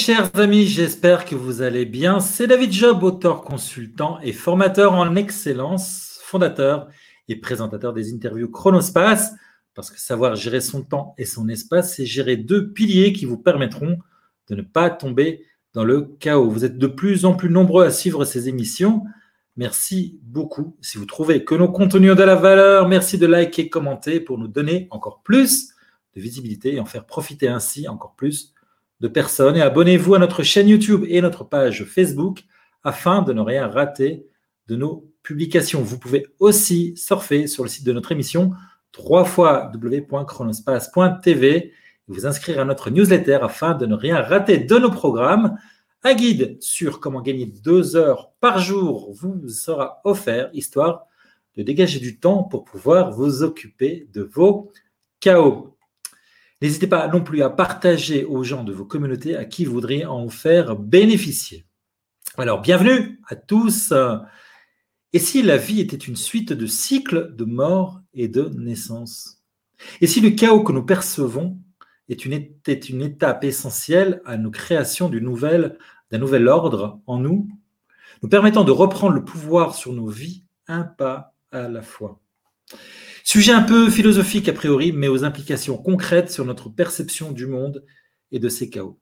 Chers amis, j'espère que vous allez bien. C'est David Job, auteur, consultant et formateur en excellence, fondateur et présentateur des interviews Chronospace, parce que savoir gérer son temps et son espace, c'est gérer deux piliers qui vous permettront de ne pas tomber dans le chaos. Vous êtes de plus en plus nombreux à suivre ces émissions. Merci beaucoup. Si vous trouvez que nos contenus ont de la valeur, merci de liker, commenter pour nous donner encore plus de visibilité et en faire profiter ainsi encore plus de personnes. Et abonnez-vous à notre chaîne YouTube et notre page Facebook afin de ne rien rater de nos publications. Vous pouvez aussi surfer sur le site de notre émission www.chronospace.tv et vous inscrire à notre newsletter afin de ne rien rater de nos programmes. Un guide sur comment gagner deux heures par jour vous sera offert, histoire de dégager du temps pour pouvoir vous occuper de vos chaos. N'hésitez pas non plus à partager aux gens de vos communautés à qui vous voudriez en faire bénéficier. Alors, bienvenue à tous. Et si la vie était une suite de cycles de mort et de naissance Et si le chaos que nous percevons est une, était une étape essentielle à nos créations d'un nouvel, nouvel ordre en nous, nous permettant de reprendre le pouvoir sur nos vies un pas à la fois? Sujet un peu philosophique a priori, mais aux implications concrètes sur notre perception du monde et de ses chaos.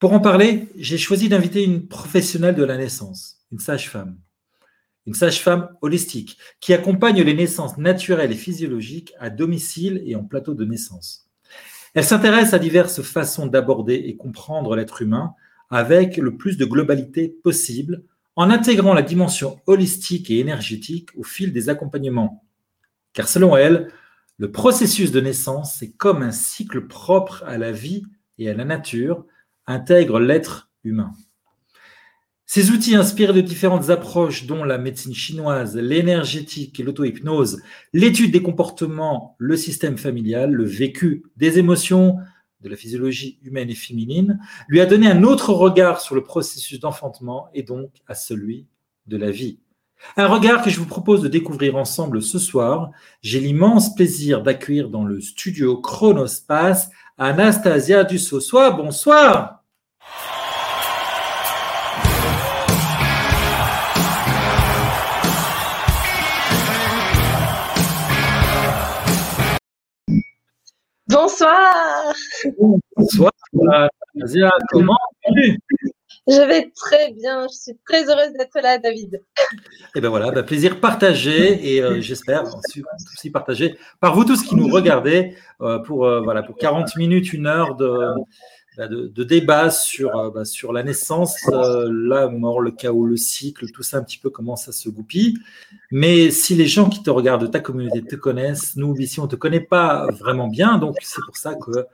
Pour en parler, j'ai choisi d'inviter une professionnelle de la naissance, une sage-femme. Une sage-femme holistique qui accompagne les naissances naturelles et physiologiques à domicile et en plateau de naissance. Elle s'intéresse à diverses façons d'aborder et comprendre l'être humain avec le plus de globalité possible en intégrant la dimension holistique et énergétique au fil des accompagnements car selon elle, le processus de naissance est comme un cycle propre à la vie et à la nature, intègre l'être humain. Ces outils inspirés de différentes approches dont la médecine chinoise, l'énergétique et l'auto-hypnose, l'étude des comportements, le système familial, le vécu des émotions, de la physiologie humaine et féminine, lui a donné un autre regard sur le processus d'enfantement et donc à celui de la vie. Un regard que je vous propose de découvrir ensemble ce soir. J'ai l'immense plaisir d'accueillir dans le studio Chronospace Anastasia Dussossois. Bonsoir. Bonsoir. Bonsoir, Anastasia. Comment vas-tu? Je vais très bien. Je suis très heureuse d'être là, David. Et eh ben voilà, bah, plaisir partagé et euh, j'espère aussi partagé par vous tous qui nous regardez euh, pour, euh, voilà, pour 40 minutes, une heure de, bah, de, débat sur, bah, sur la naissance, la mort, le chaos, le cycle, tout ça un petit peu comment ça se goupille. Mais si les gens qui te regardent, ta communauté te connaissent, nous ici on ne te connaît pas vraiment bien, donc c'est pour ça que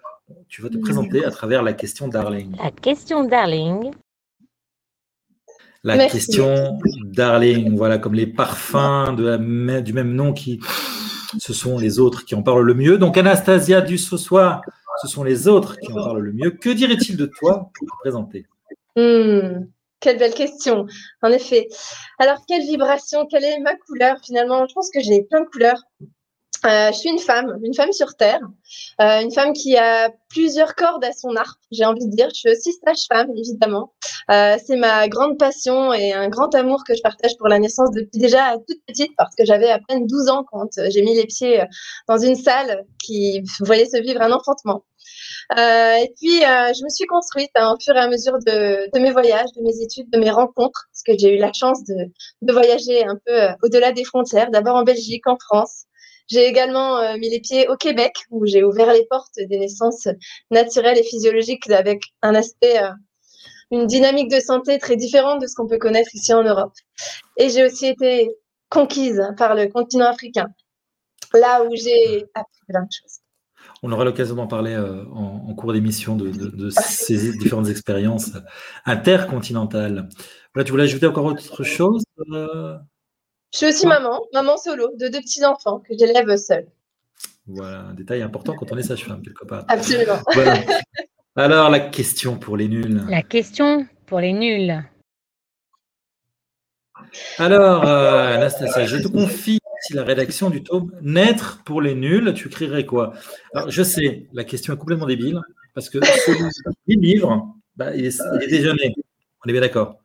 tu vas te présenter à travers la question Darling. La question Darling, la question Darling, voilà, comme les parfums de du même nom qui, ce sont les autres qui en parlent le mieux. Donc Anastasia du ce soir, ce sont les autres qui en parlent le mieux. Que dirait-il de toi pour te présenter? Hmm, Quelle belle question, en effet. Alors, quelle vibration, quelle est ma couleur finalement? Je pense que j'ai plein de couleurs. Euh, je suis une femme, une femme sur Terre, euh, une femme qui a plusieurs cordes à son arc, j'ai envie de dire. Je suis aussi sage-femme, évidemment. Euh, c'est ma grande passion et un grand amour que je partage pour la naissance depuis déjà toute petite, parce que j'avais à peine 12 ans quand j'ai mis les pieds dans une salle qui voyait se vivre un enfantement. et puis, je me suis construite hein, au fur et à mesure de, de, mes voyages, de mes études, de mes rencontres, parce que j'ai eu la chance de, de voyager un peu au-delà des frontières, d'abord en Belgique, en France, j'ai également euh, mis les pieds au Québec, où j'ai ouvert les portes des naissances naturelles et physiologiques avec un aspect, euh, une dynamique de santé très différente de ce qu'on peut connaître ici en Europe. Et j'ai aussi été conquise par le continent africain, là où j'ai appris plein de choses. On aura l'occasion d'en parler euh, en, cours d'émission de, ces différentes expériences intercontinentales. tu voulais ajouter encore autre chose je suis aussi maman, maman solo de deux petits-enfants que j'élève seule. Voilà, un détail important quand on est sage-femme, quelque part. Absolument. Alors, la question pour les nuls. La question pour les nuls. Alors, euh, Anastasia, je te confie la rédaction du tome Naître pour les nuls. Tu écrirais quoi? Alors, je sais, la question est complètement débile, parce que ce livre Bah, il, est, il est déjeuné. On est bien d'accord?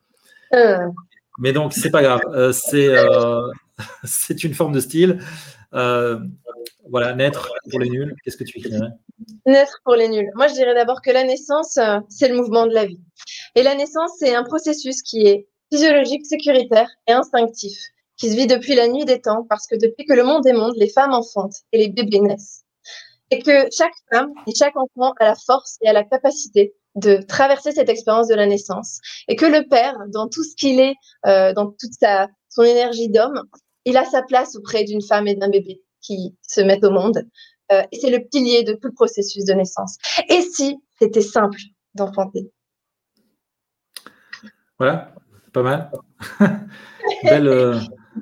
Mais donc, c'est pas grave. Euh, c'est euh, c'est une forme de style. Euh, voilà, naître pour les nuls. Qu'est-ce que tu écrirais Naître pour les nuls. Moi, je dirais d'abord que la naissance, c'est le mouvement de la vie. Et la naissance, c'est un processus qui est physiologique, sécuritaire et instinctif, qui se vit depuis la nuit des temps, parce que depuis que le monde est monde, les femmes enfantent et les bébés naissent. Et que chaque femme et chaque enfant a la force et a la capacité de traverser cette expérience de la naissance et que le père, dans tout ce qu'il est, euh, dans toute sa, son énergie d'homme, il a sa place auprès d'une femme et d'un bébé qui se mettent au monde. Euh, et c'est le pilier de tout le processus de naissance. Et si c'était simple d'enfanter? Voilà, pas mal. Belle, euh,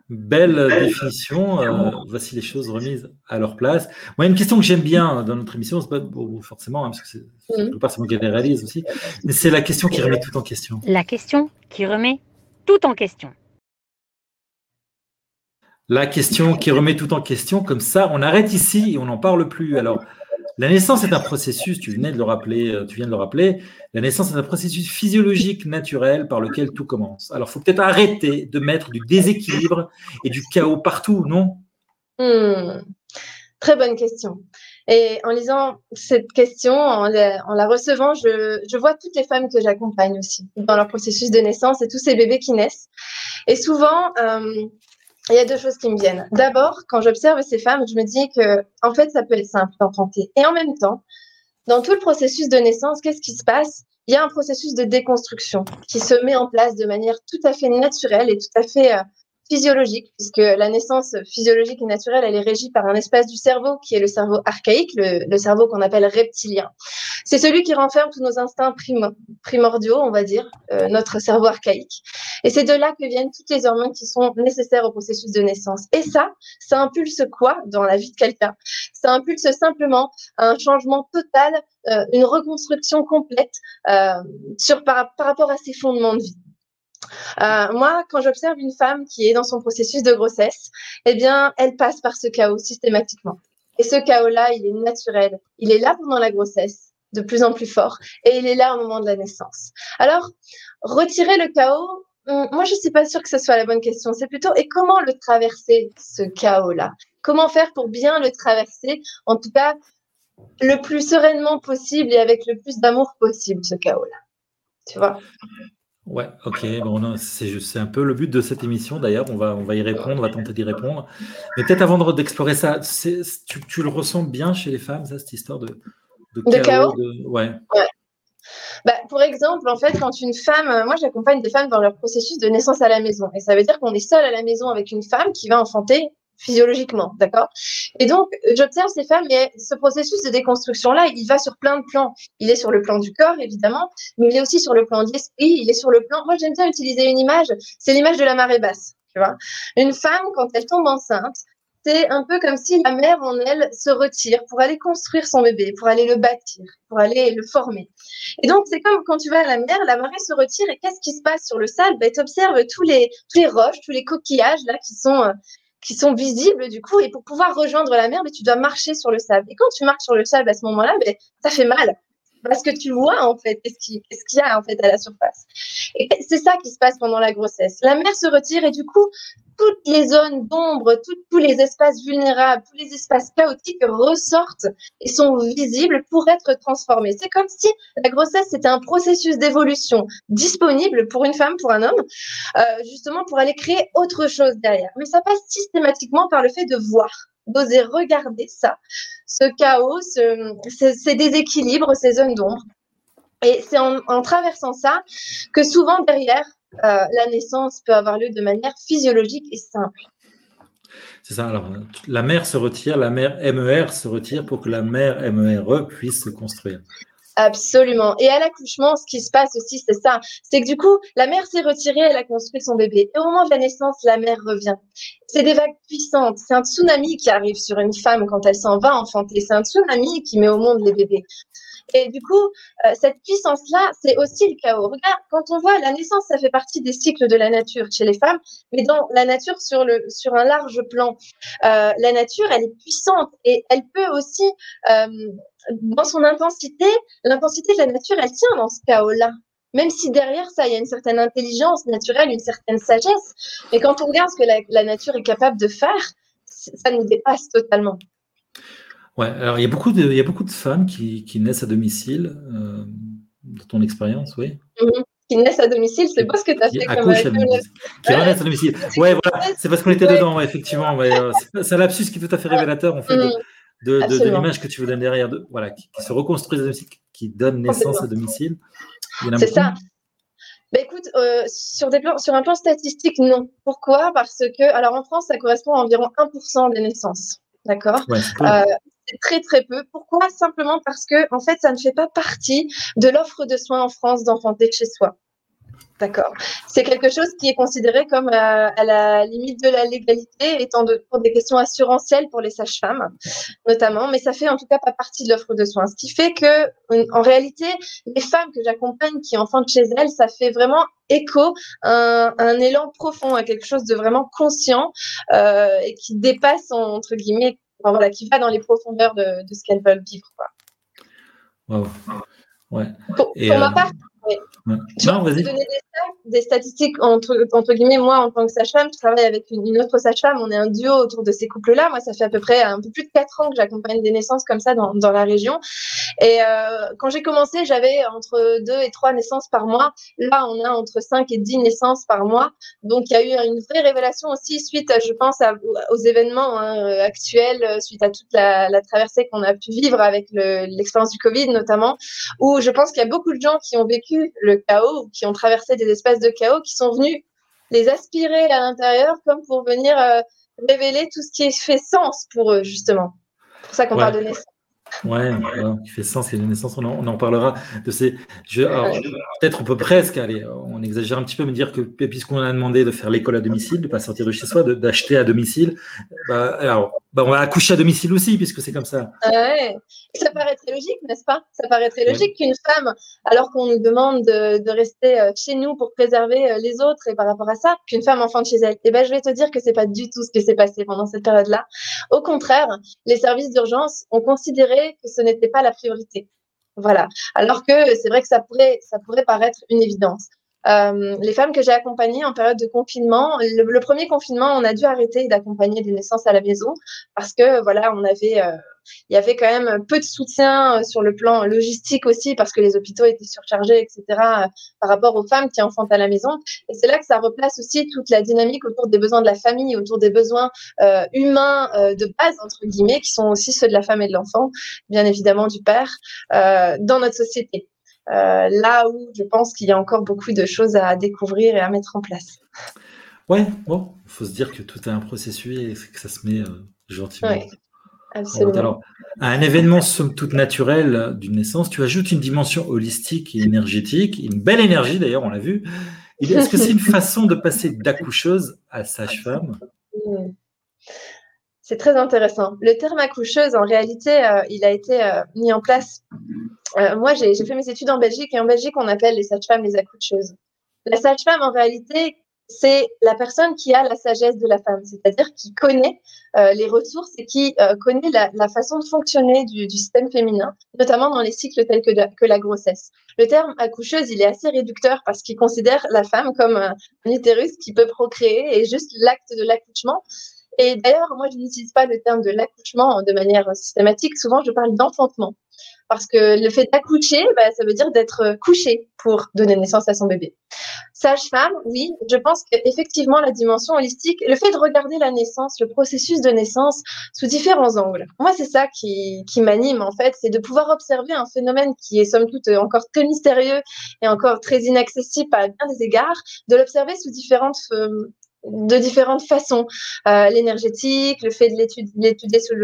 Belle définition. Euh, voici les choses remises à leur place. Moi, une question que j'aime bien dans notre émission, c'est pas forcément, hein, parce que c'est pas qui les réalise aussi, mais c'est la question qui remet tout en question. La question qui remet tout en question. La question qui remet tout en question, comme ça, on arrête ici et on n'en parle plus. Alors, la naissance est un processus, tu venais de le rappeler, euh, tu viens de le rappeler, la naissance est un processus physiologique naturel par lequel tout commence. Alors, il faut peut-être arrêter de mettre du déséquilibre et du chaos partout, non? Hmm. Très bonne question. Et en lisant cette question, en la, recevant, je, vois toutes les femmes que j'accompagne aussi dans leur processus de naissance et tous ces bébés qui naissent. Et souvent, euh, il y a deux choses qui me viennent. D'abord, quand j'observe ces femmes, je me dis que, en fait, ça peut être simple d'enfanter. Et en même temps, dans tout le processus de naissance, qu'est-ce qui se passe? Il y a un processus de déconstruction qui se met en place de manière tout à fait naturelle et tout à fait euh, physiologique, puisque la naissance physiologique et naturelle, elle est régie par un espace du cerveau qui est le cerveau archaïque, le, cerveau qu'on appelle reptilien. C'est celui qui renferme tous nos instincts primordiaux, on va dire, euh, notre cerveau archaïque. Et c'est de là que viennent toutes les hormones qui sont nécessaires au processus de naissance. Et ça, ça impulse quoi dans la vie de quelqu'un? Ça impulse simplement un changement total, euh, une reconstruction complète euh, sur, par rapport à ses fondements de vie. Euh, moi, quand j'observe une femme qui est dans son processus de grossesse, eh bien, elle passe par ce chaos systématiquement. Et ce chaos-là, il est naturel. Il est là pendant la grossesse, de plus en plus fort, et il est là au moment de la naissance. Alors, retirer le chaos, hum, moi, je ne suis pas sûre que ce soit la bonne question. C'est plutôt, et comment le traverser, ce chaos-là? Comment faire pour bien le traverser En tout cas, le plus sereinement possible et avec le plus d'amour possible, ce chaos-là? Tu vois? Ouais, ok. Bon, c'est un peu le but de cette émission d'ailleurs. On va, on va y répondre, on va tenter d'y répondre. Mais peut-être avant d'explorer ça, tu, tu, le ressens bien chez les femmes, ça, cette histoire de, de chaos, Ouais. Bah, pour exemple, en fait, quand une femme, moi j'accompagne des femmes dans leur processus de naissance à la maison. Et ça veut dire qu'on est seul à la maison avec une femme qui va enfanter physiologiquement, d'accord? Et donc, j'observe ces femmes, et ce processus de déconstruction-là, il va sur plein de plans. Il est sur le plan du corps, évidemment, mais il est aussi sur le plan de l'esprit, il est sur le plan... Moi, j'aime bien utiliser une image, c'est l'image de la marée basse, tu vois? Une femme, quand elle tombe enceinte, c'est un peu comme si la mère en elle se retire pour aller construire son bébé, pour aller le bâtir, pour aller le former. Et donc, c'est comme quand tu vas à la mer, la marée se retire et qu'est-ce qui se passe sur le sable? Ben, Tu observes tous les, tous les roches, tous les coquillages là qui sont euh, qui sont visibles du coup. Et pour pouvoir rejoindre la mer, mais tu dois marcher sur le sable. Et quand tu marches sur le sable à ce moment-là, mais ça fait mal parce que tu vois en fait qu'est-ce qu'il y a en fait à la surface. Et c'est ça qui se passe pendant la grossesse. La mer se retire et du coup, toutes les zones d'ombre, tous les espaces vulnérables, tous les espaces chaotiques ressortent et sont visibles pour être transformés. C'est comme si la grossesse, c'était un processus d'évolution disponible pour une femme, pour un homme, euh, justement pour aller créer autre chose derrière. Mais ça passe systématiquement par le fait de voir d'oser regarder ça, ce chaos, ces déséquilibres, ces zones d'ombre. Et c'est en, traversant ça que souvent derrière, euh, la naissance peut avoir lieu de manière physiologique et simple. C'est ça. Alors, la mère se retire, la mère MER se retire pour que la mère MERE puisse se construire. Absolument. Et à l'accouchement, ce qui se passe aussi, c'est ça. C'est que du coup, la mère s'est retirée, elle a construit son bébé. Et au moment de la naissance, la mère revient. C'est des vagues puissantes. C'est un tsunami qui arrive sur une femme quand elle s'en va enfanter. C'est un tsunami qui met au monde les bébés. Et du coup, euh, cette puissance-là, c'est aussi le chaos. Regarde, quand on voit la naissance, ça fait partie des cycles de la nature chez les femmes, mais dans la nature sur, le, sur un large plan. Euh, la nature, elle est puissante et elle peut aussi, euh, dans son intensité, l'intensité de la nature, elle tient dans ce chaos-là même si derrière ça, il y a une certaine intelligence naturelle, une certaine sagesse. Mais quand on regarde ce que la, nature est capable de faire, ça nous dépasse totalement. Ouais, alors il y a beaucoup de, il y a beaucoup de femmes qui, qui naissent à domicile, euh, dans ton expérience, oui. Mm-hmm. Qui naissent à domicile, c'est pas ce que tu as fait comme à domicile. Qui naissent à domicile. Ouais, voilà, c'est parce qu'on était dedans, effectivement. Euh, c'est un lapsus qui est tout à fait révélateur, en fait, de, de, l'image que tu veux donner derrière, de, voilà, qui, se reconstruisent à domicile, qui donne naissance à domicile. C'est ça. Bah, écoute, euh, sur, des plans, sur un plan statistique, non. Pourquoi? Parce que, alors en France, ça correspond à environ 1% des naissances. D'accord? Euh, Très très peu. Pourquoi? Simplement parce que, en fait, ça ne fait pas partie de l'offre de soins en France d'enfanter chez soi. D'accord? C'est quelque chose qui est considéré comme euh, à la limite de la légalité, étant de, pour des questions assurantielles pour les sages-femmes, notamment, mais ça fait en tout cas pas partie de l'offre de soins. Ce qui fait que, en réalité, les femmes que j'accompagne qui enfantent chez elles, ça fait vraiment écho, un, un élan profond, à quelque chose de vraiment conscient euh, et qui dépasse, entre guillemets, voilà, qui va dans les profondeurs de, de ce qu'elles veulent vivre. Quoi. Wow. Ouais. Pour, ma euh, part, je non, vas-y des statistiques entre, entre guillemets, moi en tant que sage-femme, je travaille avec une, autre sage-femme, on est un duo autour de ces couples-là. Moi, ça fait à peu près un peu plus de quatre ans que j'accompagne des naissances comme ça dans, dans la région. Et euh, quand j'ai commencé, j'avais entre deux et trois naissances par mois. Là, on a entre cinq et dix naissances par mois. Donc, il y a eu une vraie révélation aussi suite, je pense, aux événements hein, actuels, suite à toute la, la traversée qu'on a pu vivre avec l'expérience du Covid notamment, où je pense qu'il y a beaucoup de gens qui ont vécu le chaos, qui ont traversé des espaces de chaos qui sont venus les aspirer à l'intérieur comme pour venir euh, révéler tout ce qui fait sens pour eux, justement. C'est pour ça qu'on parle de naissance. Ouais, qui fait sens, et de naissance, on en, on en parlera de ces. Peut-être on peut presque, aller, on exagère un petit peu, me dire que puisqu'on a demandé de faire l'école à domicile, de ne pas sortir de chez soi, d'acheter à domicile, bah, alors bah, on va accoucher à domicile aussi, puisque c'est comme ça. Ah ouais. Ça paraît très logique, n'est-ce pas? Ça paraît très logique qu'une femme, alors qu'on nous demande de, rester euh, chez nous pour préserver euh, les autres et par rapport à ça, qu'une femme enfante chez elle. Et eh ben, je vais te dire que c'est pas du tout ce qui s'est passé pendant cette période-là. Au contraire, les services d'urgence ont considéré que ce n'était pas la priorité. Voilà. Alors que c'est vrai que ça pourrait, ça pourrait paraître une évidence. Euh, les femmes que j'ai accompagnées en période de confinement, le, premier confinement, on a dû arrêter d'accompagner des naissances à la maison parce que voilà, on avait, euh, il y avait quand même peu de soutien euh, sur le plan logistique aussi parce que les hôpitaux étaient surchargés, etc. par rapport aux femmes qui enfantent à la maison. Et c'est là que ça replace aussi toute la dynamique autour des besoins de la famille, autour des besoins humains de base entre guillemets, qui sont aussi ceux de la femme et de l'enfant, bien évidemment du père, dans notre société. Euh, là où je pense qu'il y a encore beaucoup de choses à découvrir et à mettre en place. Ouais, bon, il faut se dire que tout est un processus et que ça se met euh, gentiment. Ouais, absolument. Alors, à un événement somme toute naturel d'une naissance, tu ajoutes une dimension holistique et énergétique, une belle énergie d'ailleurs, on l'a vu. Est-ce que c'est une façon de passer d'accoucheuse à sage-femme? C'est très intéressant. Le terme accoucheuse, en réalité, euh, il a été mis en place euh, moi, j'ai fait mes études en Belgique et en Belgique, on appelle les sages-femmes les accoucheuses. La sage-femme, en réalité, c'est la personne qui a la sagesse de la femme, c'est-à-dire qui connaît euh, les ressources et qui euh, connaît la, façon de fonctionner du, système féminin, notamment dans les cycles tels que, que, la grossesse. Le terme accoucheuse, il est assez réducteur parce qu'il considère la femme comme un utérus qui peut procréer et juste l'acte de l'accouchement. Et d'ailleurs, moi, je n'utilise pas le terme de l'accouchement de manière systématique. Souvent, je parle d'enfantement parce que le fait d'accoucher, bah, ça veut dire d'être couché pour donner naissance à son bébé. Sage-femme, oui, je pense qu'effectivement la dimension holistique, le fait de regarder la naissance, le processus de naissance sous différents angles. Moi, c'est ça qui, qui m'anime en fait, c'est de pouvoir observer un phénomène qui est somme toute encore très mystérieux et encore très inaccessible à bien des égards, de l'observer sous différentes euh, de différentes façons. Euh, l'énergétique, le fait de l'étudier sur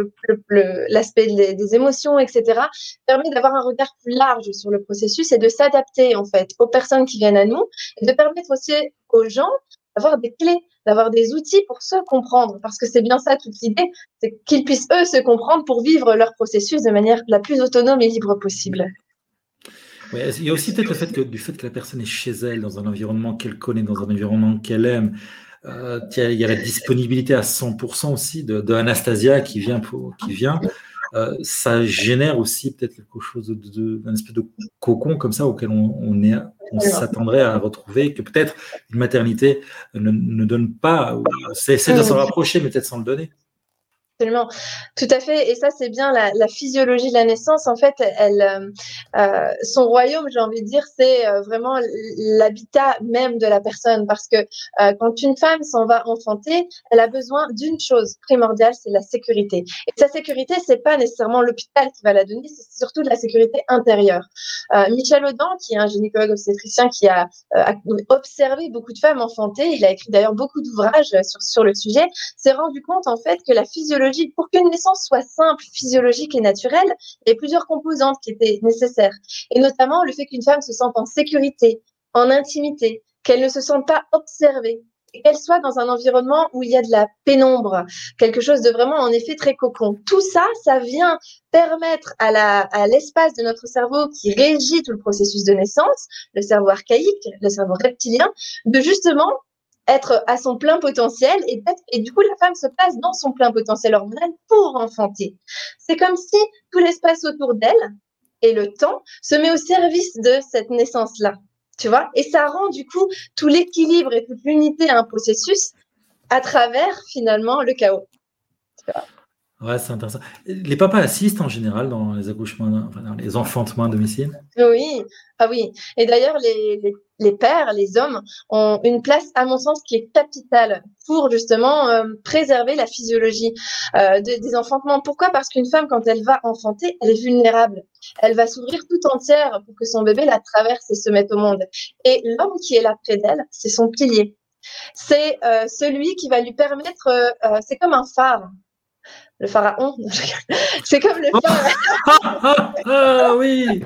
l'aspect des émotions, etc., permet d'avoir un regard plus large sur le processus et de s'adapter en fait aux personnes qui viennent à nous et de permettre aussi aux gens d'avoir des clés, d'avoir des outils pour se comprendre, parce que c'est bien ça toute l'idée, c'est qu'ils puissent eux se comprendre pour vivre leur processus de manière la plus autonome et libre possible. il y a aussi peut-être le du fait que la personne est chez elle, dans un environnement qu'elle connaît, dans un environnement qu'elle aime, euh, il y a la disponibilité à 100% aussi de, Anastasia qui vient, pour, qui vient. Euh, ça génère aussi peut-être quelque chose de, d'un espèce de cocon comme ça auquel on, on, est, on s'attendrait à retrouver, que peut-être une maternité ne, ne donne pas, c'est, c'est de s'en rapprocher, mais peut-être sans le donner. Absolument, tout à fait. Et ça, c'est bien la, physiologie de la naissance. En fait, euh, euh, son royaume, j'ai envie de dire, c'est euh, vraiment l'habitat même de la personne. Parce que quand une femme s'en va enfanter, elle a besoin d'une chose primordiale, c'est la sécurité. Et sa sécurité, c'est pas nécessairement l'hôpital qui va la donner, c'est surtout de la sécurité intérieure. Michel Audin, qui est un gynécologue obstétricien qui a observé beaucoup de femmes enfantées, il a écrit d'ailleurs beaucoup d'ouvrages sur le sujet, s'est rendu compte en fait que la physiologie pour qu'une naissance soit simple, physiologique et naturelle, il y a plusieurs composantes qui étaient nécessaires. Et notamment le fait qu'une femme se sente en sécurité, en intimité, qu'elle ne se sente pas observée, qu'elle soit dans un environnement où il y a de la pénombre, quelque chose de vraiment en effet très cocon. Tout ça, ça vient permettre à l'espace de notre cerveau qui régit tout le processus de naissance, le cerveau archaïque, le cerveau reptilien, de justement être à son plein potentiel et, du coup la femme se place dans son plein potentiel hormonal pour enfanter. C'est comme si tout l'espace autour d'elle et le temps se met au service de cette naissance-là. Tu vois? Et ça rend du coup tout l'équilibre et toute l'unité à un processus à travers finalement le chaos. Ouais, c'est intéressant. Les papas assistent en général dans les accouchements, dans les enfantements à domicile? Oui, ah oui. Et d'ailleurs, les, les, pères, les hommes, ont une place, à mon sens, qui est capitale pour justement euh, préserver la physiologie euh, des enfantements. Pourquoi? Parce qu'une femme, quand elle va enfanter, elle est vulnérable. Elle va s'ouvrir tout entière pour que son bébé la traverse et se mette au monde. Et l'homme qui est là près d'elle, c'est son pilier. C'est euh, celui qui va lui permettre, c'est comme un phare le pharaon. c'est comme le pharaon. ah oui.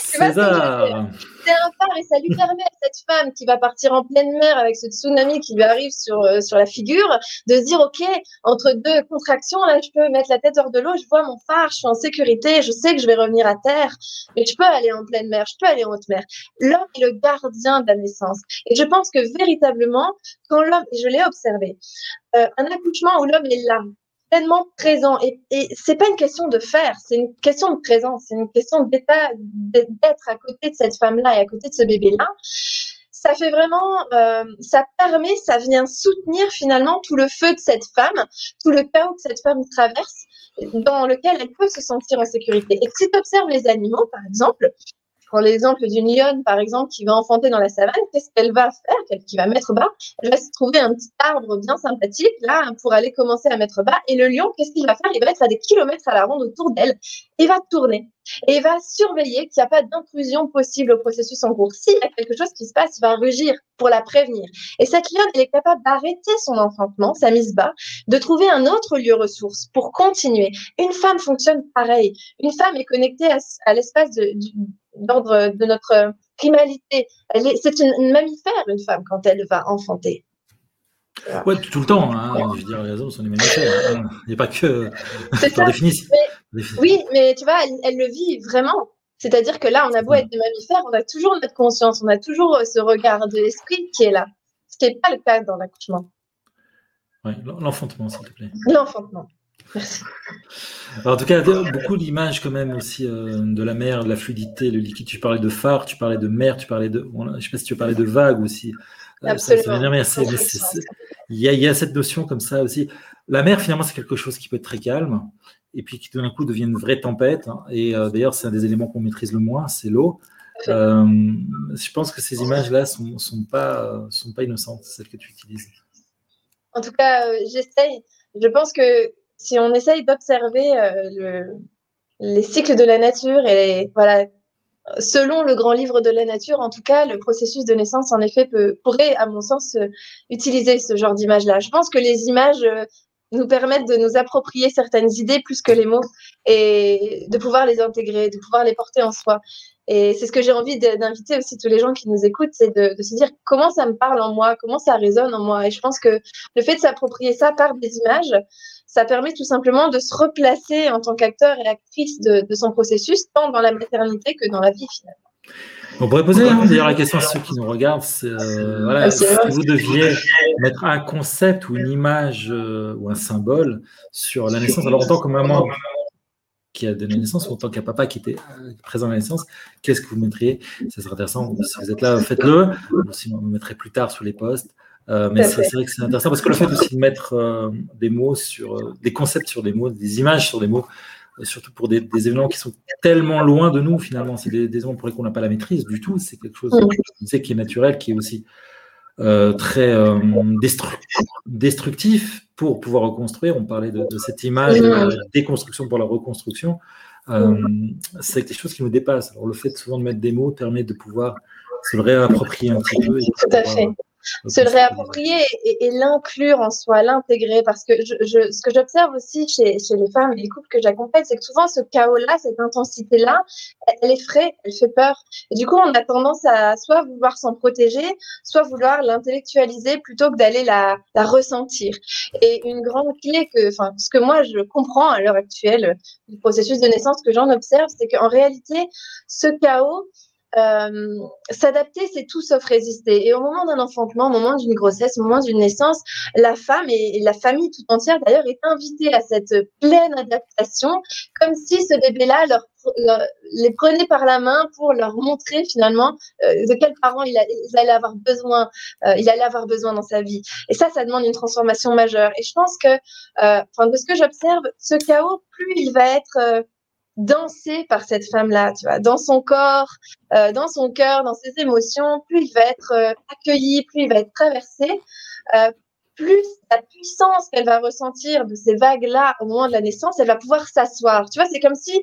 César c'est un phare et ça lui permet à cette femme qui va partir en pleine mer avec ce tsunami qui lui arrive sur, euh, sur la figure de se dire ok entre deux contractions là je peux mettre la tête hors de l'eau je vois mon phare je suis en sécurité je sais que je vais revenir à terre mais je peux aller en pleine mer je peux aller en haute mer. L'homme est le gardien de la naissance. Et je pense que véritablement quand l'homme et je l'ai observé euh, un accouchement où l'homme est là pleinement présent. Et, c'est pas une question de faire, c'est une question de présence, c'est une question d'état, d'être à côté de cette femme-là et à côté de ce bébé-là. Ça fait vraiment, euh, ça permet, ça vient soutenir finalement tout le feu de cette femme, tout le chaos que cette femme traverse, dans lequel elle peut se sentir en sécurité. Et si tu observes les animaux, par exemple, prends l'exemple d'une lionne, par exemple, qui va enfanter dans la savane, qu'est-ce qu'elle va faire? Qui va mettre bas? Elle va se trouver un petit arbre bien sympathique, là, pour aller commencer à mettre bas. Et le lion, qu'est-ce qu'il va faire? Il va être à des kilomètres à la ronde autour d'elle. Il va tourner. Et il va surveiller qu'il n'y a pas d'intrusion possible au processus en cours. S'il y a quelque chose qui se passe, il va rugir pour la prévenir. Et cette lionne, elle est capable d'arrêter son enfantement, sa mise bas, de trouver un autre lieu ressource pour continuer. Une femme fonctionne pareil. Une femme est connectée à, l'espace de, d'ordre de notre primalité. C'est une, mammifère, une femme, quand elle va enfanter. Oui, tout le temps. Hein. Je veux dire, les hommes sont des mammifères. Hein. Il n'y a pas que. Ça. oui, mais tu vois, elle, le vit vraiment. C'est-à-dire que là, on a beau être des mammifères, on a toujours notre conscience, on a toujours ce regard de l'esprit qui est là. Ce qui n'est pas le cas dans l'accouchement. Oui, l'enfantement, s'il te plaît. L'enfantement en tout cas, beaucoup d'images quand même aussi euh, de la mer, de la fluidité, le liquide. Tu parlais de phare, tu parlais de mer, tu parlais de. je ne sais pas si tu parlais de vagues aussi. Euh, Absolument. il, y a, il y a cette notion comme ça aussi. La mer, finalement, c'est quelque chose qui peut être très calme et puis qui tout d'un coup devient une vraie tempête. Hein. Et euh, d'ailleurs, c'est un des éléments qu'on maîtrise le moins, c'est l'eau. je pense que ces images-là sont, sont pas sont pas innocentes, celles que tu utilises. En tout cas, j'essaye. Je pense que si on essaye d'observer euh, les cycles de la nature et voilà, selon le grand livre de la nature, en tout cas, le processus de naissance, en effet, pourrait, à mon sens, euh, utiliser ce genre d'image-là. Je pense que les images euh, nous permettent de nous approprier certaines idées plus que les mots et de pouvoir les intégrer, de pouvoir les porter en soi. Et c'est ce que j'ai envie d'inviter aussi tous les gens qui nous écoutent, c'est de, se dire comment ça me parle en moi, comment ça résonne en moi. Et je pense que le fait de s'approprier ça par des images, ça permet tout simplement de se replacer en tant qu'acteur et actrice de, son processus, tant dans la maternité que dans la vie finalement. On pourrait poser hein, d'ailleurs la question à ceux qui nous regardent, euh, voilà, si vous deviez mettre un concept ou une image euh, ou un symbole sur la naissance, alors en tant que maman qui a donné naissance ou en tant qu'un papa qui était euh, présent à la naissance, qu'est-ce que vous mettriez? Ça serait intéressant. Si vous êtes là, faites-le. Sinon, on le mettrait plus tard sur les posts. mais c'est vrai que c'est intéressant parce que le fait aussi de mettre des mots sur des concepts sur des mots, des images sur des mots, surtout pour des, événements qui sont tellement loin de nous finalement. C'est des, événements pour lesquels on n'a pas la maîtrise du tout. C'est quelque chose mm. qui est naturel, qui est aussi euh, très euh, destructif pour pouvoir reconstruire. On parlait de, cette image de la déconstruction pour la reconstruction. Euh, mm. c'est quelque chose qui nous dépasse. Alors le fait souvent de mettre des mots permet de pouvoir se le réapproprier un petit peu. Tout à fait se le réapproprier et, l'inclure en soi, l'intégrer. Parce que je, ce que j'observe aussi chez, chez, les femmes et les couples que j'accompagne, c'est que souvent ce chaos-là, cette intensité-là, elle, effraie, elle fait peur. Et du coup, on a tendance à soit vouloir s'en protéger, soit vouloir l'intellectualiser plutôt que d'aller la, la, ressentir. Et une grande clé que, enfin, ce que moi je comprends à l'heure actuelle du processus de naissance que j'en observe, c'est qu'en réalité, ce chaos, euh, s'adapter, c'est tout sauf résister. Et au moment d'un enfantement, au moment d'une grossesse, au moment d'une naissance, la femme et, la famille tout entière d'ailleurs est invitée à cette pleine adaptation, comme si ce bébé-là leur, les prenait par la main pour leur montrer finalement euh, de quels parents il, allait avoir besoin, euh, il allait avoir besoin dans sa vie. Et ça, ça demande une transformation majeure. Et je pense que, enfin, de ce que j'observe, ce chaos, plus il va être dansé par cette femme-là, tu vois, dans son corps, euh, dans son cœur, dans ses émotions, plus il va être euh, accueilli, plus il va être traversé, euh, plus la puissance qu'elle va ressentir de ces vagues-là au moment de la naissance, elle va pouvoir s'asseoir. Tu vois, c'est comme si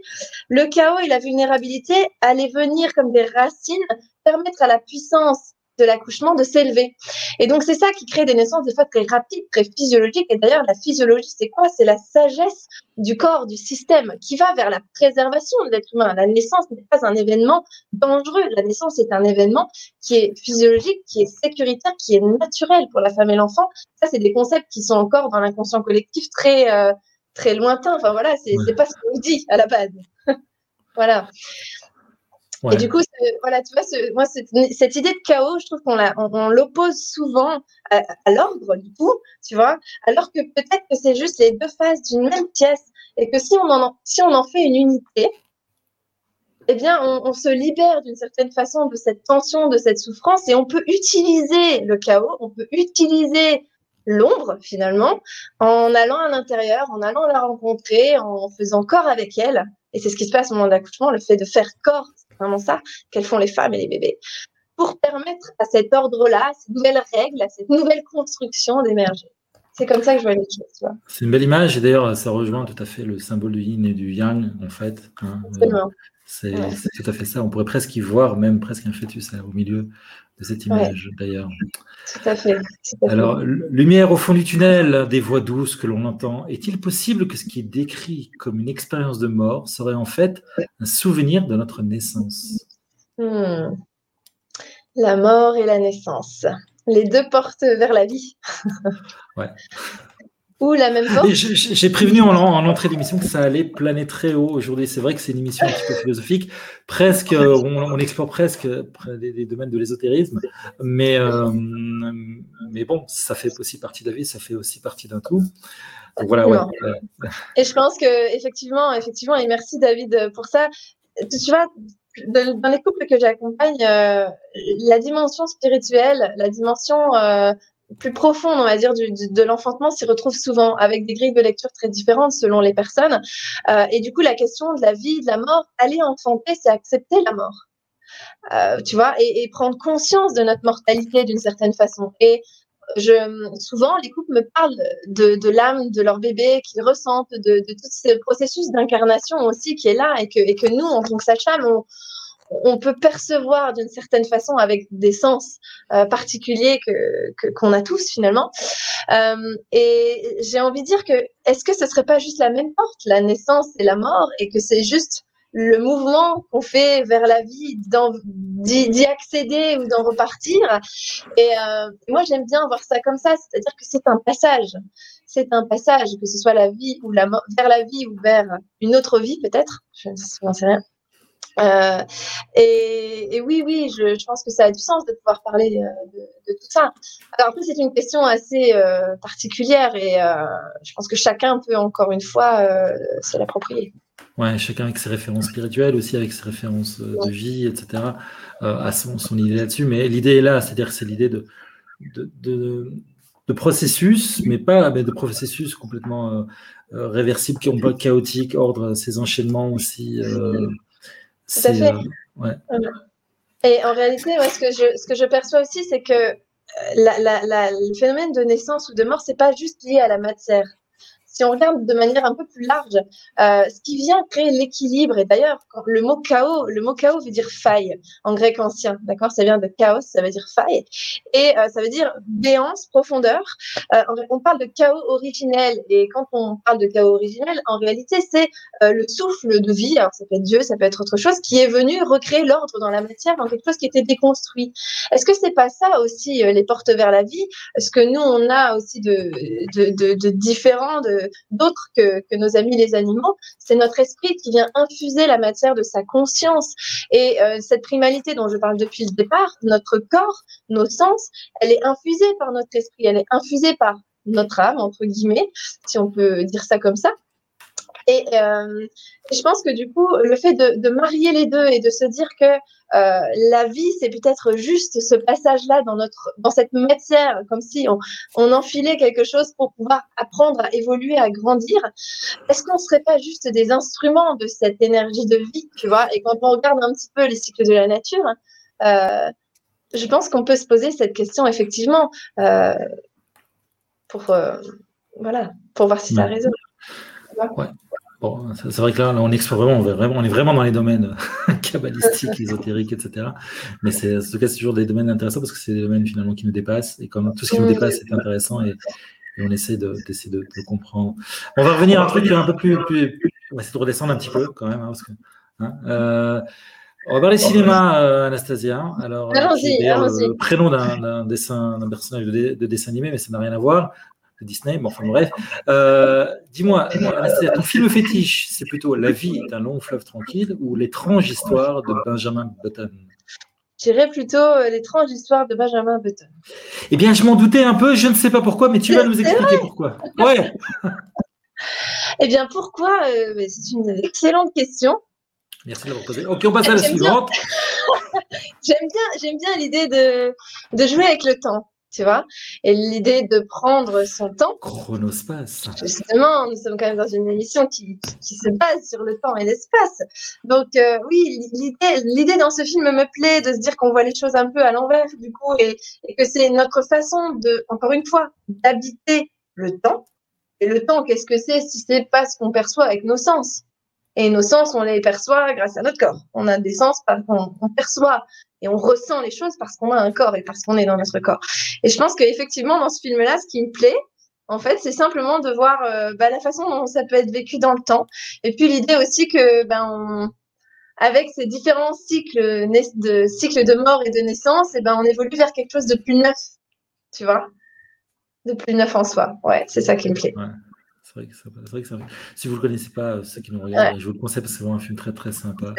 le chaos et la vulnérabilité allaient venir comme des racines, permettre à la puissance de l'accouchement de s'élever. Et donc, c'est ça qui crée des naissances des fois très rapides, très physiologiques. Et d'ailleurs, la physiologie, c'est quoi? C'est la sagesse du corps, du système, qui va vers la préservation de l'être humain. La naissance n'est pas un événement dangereux. La naissance est un événement qui est physiologique, qui est sécuritaire, qui est naturel pour la femme et l'enfant. Ça, c'est des concepts qui sont encore dans l'inconscient collectif très, euh, très lointains. Enfin, voilà, c'est n'est pas ce qu'on nous dit à la base. voilà. Et du coup, voilà, tu vois, moi, cette, idée de chaos, je trouve qu'on l'oppose souvent à, l'ordre, du coup, tu vois, alors que peut-être que c'est juste les deux faces d'une même pièce et que si on en, on fait une unité, eh bien, on, se libère d'une certaine façon de cette tension, de cette souffrance et on peut utiliser le chaos, on peut utiliser l'ombre finalement en allant à l'intérieur, en allant la rencontrer, en faisant corps avec elle. Et c'est ce qui se passe au moment de l'accouchement, le fait de faire corps vraiment ça qu'elles font les femmes et les bébés, pour permettre à cet ordre-là, à cette nouvelle règle, à cette nouvelle construction d'émerger. C'est comme ça que je vois les choses. C'est une belle image et d'ailleurs, ça rejoint tout à fait le symbole du yin et du yang, en fait. Hein. c'est tout à fait ça. On pourrait presque y voir même presque un fœtus au milieu de cette image, d'ailleurs. Tout à fait. Alors, lumière au fond du tunnel, des voix douces que l'on entend. Est-il possible que ce qui est décrit comme une expérience de mort serait en fait un souvenir de notre naissance? Hmm. La mort et la naissance. Les deux portent vers la vie. ouais. Ou la même porte. J'ai prévenu en, en entrée d'émission que ça allait planer très haut aujourd'hui. C'est vrai que c'est une émission un petit peu philosophique. Presque, euh, on, explore presque des, domaines de l'ésotérisme. Mais, euh, mais bon, ça fait aussi partie de la vie, ça fait aussi partie d'un tout. voilà, ouais. Et je pense que effectivement, effectivement, et merci David pour ça. Tu vois, dans les couples que j'accompagne, euh, la dimension spirituelle, la dimension plus profonde, on va dire, du, de l'enfantement s'y retrouve souvent avec des grilles de lecture très différentes selon les personnes. Euh, et du coup, la question de la vie, de la mort, aller enfanter, c'est accepter la mort. Euh, tu vois, et, prendre conscience de notre mortalité d'une certaine façon. Et je, souvent, les couples me parlent de, de l'âme de leur bébé qu'ils ressentent, de, de tout ce processus d'incarnation aussi qui est là et que, et que nous, en tant que sage-femme, on, on peut percevoir d'une certaine façon avec des sens euh, particuliers que qu'on a tous finalement. Euh, et j'ai envie de dire que est-ce que ce serait pas juste la même porte, la naissance et la mort, et que c'est juste le mouvement qu'on fait vers la vie, d'y accéder ou d'en repartir? Et euh, moi, j'aime bien voir ça comme ça, c'est-à-dire que c'est un passage. C'est un passage, que ce soit la vie ou la mort, vers la vie ou vers une autre vie peut-être. Je ne sais rien Euh, et, oui, oui, je, pense que ça a du sens de pouvoir parler euh, de, tout ça. Alors après, c'est une question assez euh, particulière et je pense que chacun peut encore une fois se l'approprier. Ouais, chacun avec ses références spirituelles, aussi avec ses références de vie, etc., a son, son idée là-dessus. Mais l'idée est là, c'est-à-dire que c'est l'idée de, de, de, processus, mais pas mais de processus complètement réversibles, qui ont pas chaotique, ordre ces enchaînements aussi. Tout à fait. Euh, Et en réalité, ce, que je, ce que je perçois aussi, c'est que euh, le phénomène de naissance ou de mort, c'est pas juste lié à la matière si on regarde de manière un peu plus large, euh, ce qui vient créer l'équilibre, et d'ailleurs, le mot chaos, le mot chaos veut dire faille en grec ancien, d'accord? Ça vient de chaos, ça veut dire faille, et euh, ça veut dire béance, profondeur. Euh, on parle de chaos originel, et quand on parle de chaos originel, en réalité, c'est le souffle de vie, alors ça peut être Dieu, ça peut être autre chose, qui est venu recréer l'ordre dans la matière, dans quelque chose qui était déconstruit. Est-ce que c'est pas ça aussi les portes vers la vie? Ce que nous, on a aussi de, de, de, de différents, de, d'autres que, nos amis les animaux, c'est notre esprit qui vient infuser la matière de sa conscience. Et euh, cette primalité dont je parle depuis le départ, notre corps, nos sens, elle est infusée par notre esprit, elle est infusée par notre âme, entre guillemets, si on peut dire ça comme ça. Et euh, je pense que du coup, le fait de, marier les deux et de se dire que euh, la vie, c'est peut-être juste ce passage-là dans notre, dans cette matière, comme si on, on, enfilait quelque chose pour pouvoir apprendre à évoluer, à grandir. Est-ce qu'on serait pas juste des instruments de cette énergie de vie, tu vois? Et quand on regarde un petit peu les cycles de la nature, euh, je pense qu'on peut se poser cette question effectivement pour, voilà, pour voir si ça résonne. Ouais c'est vrai que là, on explore vraiment, on, est vraiment dans les domaines cabalistiques, ésotériques, etc. Mais c'est, en tout cas, c'est toujours des domaines intéressants parce que c'est des domaines finalement qui nous dépassent. Et comme tout ce qui nous dépasse est intéressant et, on essaie de, d'essayer de, comprendre. On va revenir à un truc un peu plus, on va essayer de redescendre un petit peu quand même. Hein, parce que, hein, euh, on va parler cinéma, euh, Anastasia. Alors, euh, le prénom d'un, dessin, d'un personnage de, de, dessin animé, mais ça n'a rien à voir de Disney, mais enfin bref. Euh, dis-moi, ton film fétiche, c'est plutôt La vie d'un long fleuve tranquille ou L'étrange histoire de Benjamin Button? Je dirais plutôt euh, L'étrange histoire de Benjamin Button. Eh bien, je m'en doutais un peu, je ne sais pas pourquoi, mais tu vas nous expliquer pourquoi. Ouais. eh bien, pourquoi euh, C'est une excellente question. Merci de l'avoir posé. Ok, on passe à la suivante. j'aime bien, bien l'idée de, de jouer avec le temps tu vois. Et l'idée de prendre son temps. Chronospace. Justement, nous sommes quand même dans une émission qui, qui, se base sur le temps et l'espace. Donc, euh, oui, l'idée dans ce film me plaît de se dire qu'on voit les choses un peu à l'envers, du coup, et, et que c'est notre façon de, encore une fois, d'habiter le temps. Et le temps, qu'est-ce que c'est si c'est pas ce qu'on perçoit avec nos sens? Et nos sens, on les perçoit grâce à notre corps. On a des sens, on, on perçoit et on ressent les choses parce qu'on a un corps et parce qu'on est dans notre corps. Et je pense qu'effectivement, dans ce film-là, ce qui me plaît, en fait, c'est simplement de voir euh, bah, la façon dont ça peut être vécu dans le temps. Et puis l'idée aussi que, ben, avec ces différents cycles de cycles de mort et de naissance, et ben, on évolue vers quelque chose de plus neuf, tu vois, de plus neuf en soi. Ouais, c'est ça qui me plaît. Vrai, que vrai, Si vous ne le connaissez pas, ceux qui nous regardent, je vous le conseille parce que c'est vraiment un film très très sympa.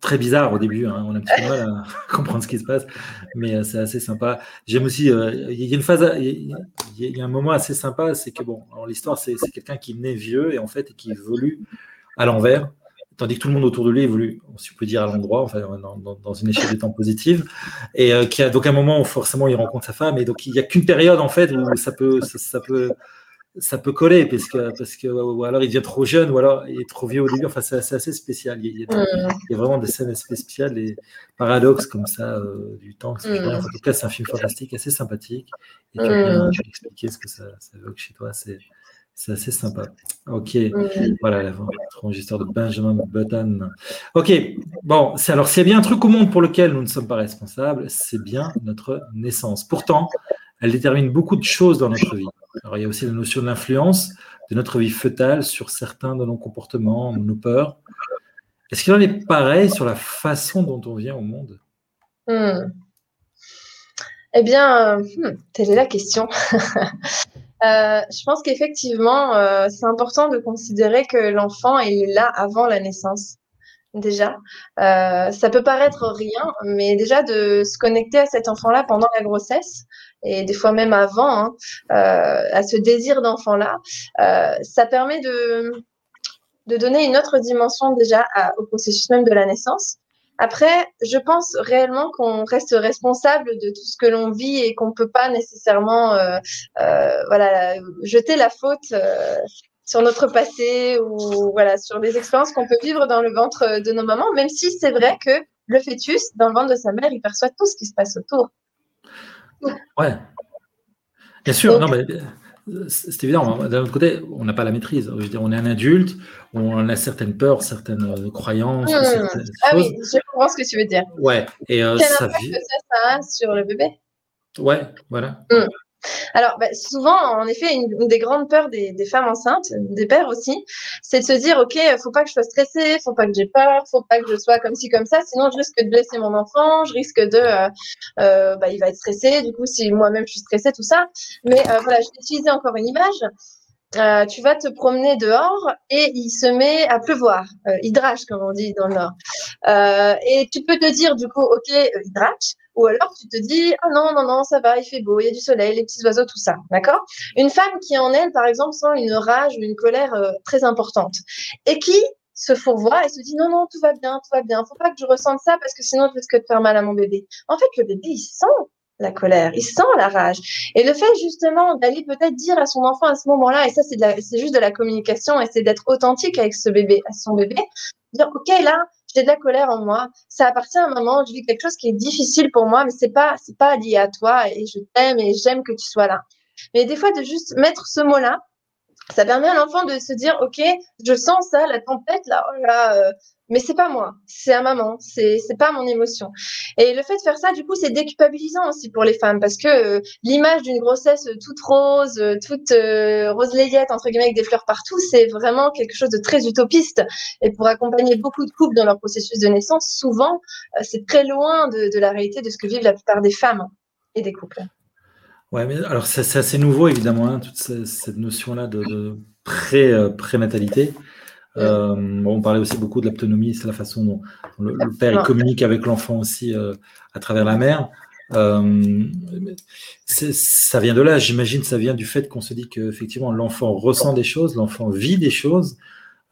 Très bizarre au début, hein. on a un petit peu mal à comprendre ce qui se passe, mais euh, c'est assez sympa. J'aime aussi, euh, il y a une phase, il y, a un moment assez sympa, c'est que bon, l'histoire c'est quelqu'un qui naît vieux et en fait qui évolue à l'envers, tandis que tout le monde autour de lui évolue, si on peut dire à l'endroit, enfin, dans, une échelle de temps positive, et euh, qui a donc un moment où forcément il rencontre sa femme, et donc il n'y a qu'une période en fait où ça peut, ça peut ça peut coller parce que, parce que ou alors il devient trop jeune ou alors il est trop vieux au début. Enfin, c'est assez spécial. Il y, a, vraiment des scènes assez spéciales et paradoxes comme ça euh, du temps. Mm. En tout cas, c'est un film fantastique, assez sympathique. Et tu as bien expliqué ce que ça, ça évoque chez toi. C'est c'est assez sympa. Ok, voilà la histoire de Benjamin Button. Ok, bon, c'est alors s'il y a bien un truc au monde pour lequel nous ne sommes pas responsables, c'est bien notre naissance. Pourtant, elle détermine beaucoup de choses dans notre vie. Alors, il y a aussi la notion de l'influence de notre vie fœtale sur certains de nos comportements, nos peurs. Est-ce qu'il en est pareil sur la façon dont on vient au monde? Hmm. Eh bien, hmm, telle est la question. Euh, je pense qu'effectivement, euh, c'est important de considérer que l'enfant est là avant la naissance. déjà. Euh, ça peut paraître rien, mais déjà de se connecter à cet enfant-là pendant la grossesse et des fois même avant, hein, euh, à ce désir d'enfant-là, euh, ça permet de, de donner une autre dimension déjà au processus même de la naissance. Après, je pense réellement qu'on reste responsable de tout ce que l'on vit et qu'on ne peut pas nécessairement euh, voilà, jeter la faute sur notre passé ou voilà, sur les expériences qu'on peut vivre dans le ventre de nos mamans, même si c'est vrai que le fœtus, dans le ventre de sa mère, il perçoit tout ce qui se passe autour. Ouais. Bien sûr, non, mais c'est évident. D'un autre côté, on n'a pas la maîtrise. Je veux dire, on est un adulte, on a certaines peurs, certaines croyances. Hmm. ah oui, je comprends ce que tu veux dire. Ouais. Et euh, Quel ça, impact ça, a sur le bébé? Ouais, voilà. Hmm. Alors, bah, souvent, en effet, une, des grandes peurs des, femmes enceintes, des pères aussi, c'est de se dire, OK, faut pas que je sois stressée, faut pas que j'ai peur, faut pas que je sois comme ci, comme ça, sinon je risque de blesser mon enfant, je risque de, euh, euh, bah, il va être stressé, du coup, si moi-même je suis stressée, tout ça. Mais euh, voilà, je vais utiliser encore une image. tu vas te promener dehors et il se met à pleuvoir, drache comme on dit dans le nord. et tu peux te dire du coup, ok, il drache, ou alors tu te dis, ah non, non, non, ça va, il fait beau, il y a du soleil, les petits oiseaux, tout ça. D'accord? Une femme qui en elle, par exemple, sent une rage ou une colère euh, très importante et qui se fourvoie et se dit non, non, tout va bien, tout va bien. Faut pas que je ressente ça parce que sinon je risque de faire mal à mon bébé. En fait, le bébé, il sent la colère, il sent la rage. Et le fait justement d'aller peut-être dire à son enfant à ce moment-là, et ça c'est juste de la communication, et c'est d'être authentique avec ce bébé, à son bébé, dire ok là, j'ai de la colère en moi. Ça appartient à un moment, je vis quelque chose qui est difficile pour moi, mais c'est pas, c'est pas lié à toi et je t'aime et j'aime que tu sois là. Mais des fois, de juste mettre ce mot-là, ça permet à l'enfant de se dire, OK, je sens ça, la tempête, là, oh là, euh, mais c'est pas moi, c'est à maman, c'est c'est pas mon émotion. Et le fait de faire ça, du coup, c'est déculpabilisant aussi pour les femmes parce que euh, l'image d'une grossesse toute rose, euh, toute euh, rose entre guillemets avec des fleurs partout, c'est vraiment quelque chose de très utopiste. Et pour accompagner beaucoup de couples dans leur processus de naissance, souvent, c'est très loin de, la réalité de ce que vivent la plupart des femmes et des couples. Ouais, mais alors c'est assez nouveau évidemment, hein, toute cette notion-là de, de pré, prénatalité. Euh, on parlait aussi beaucoup de l'autonomie, c'est la façon dont, le, père communique avec l'enfant aussi euh, à travers la mère. Euh, ça vient de là, j'imagine, ça vient du fait qu'on se dit qu'effectivement l'enfant ressent des choses, l'enfant vit des choses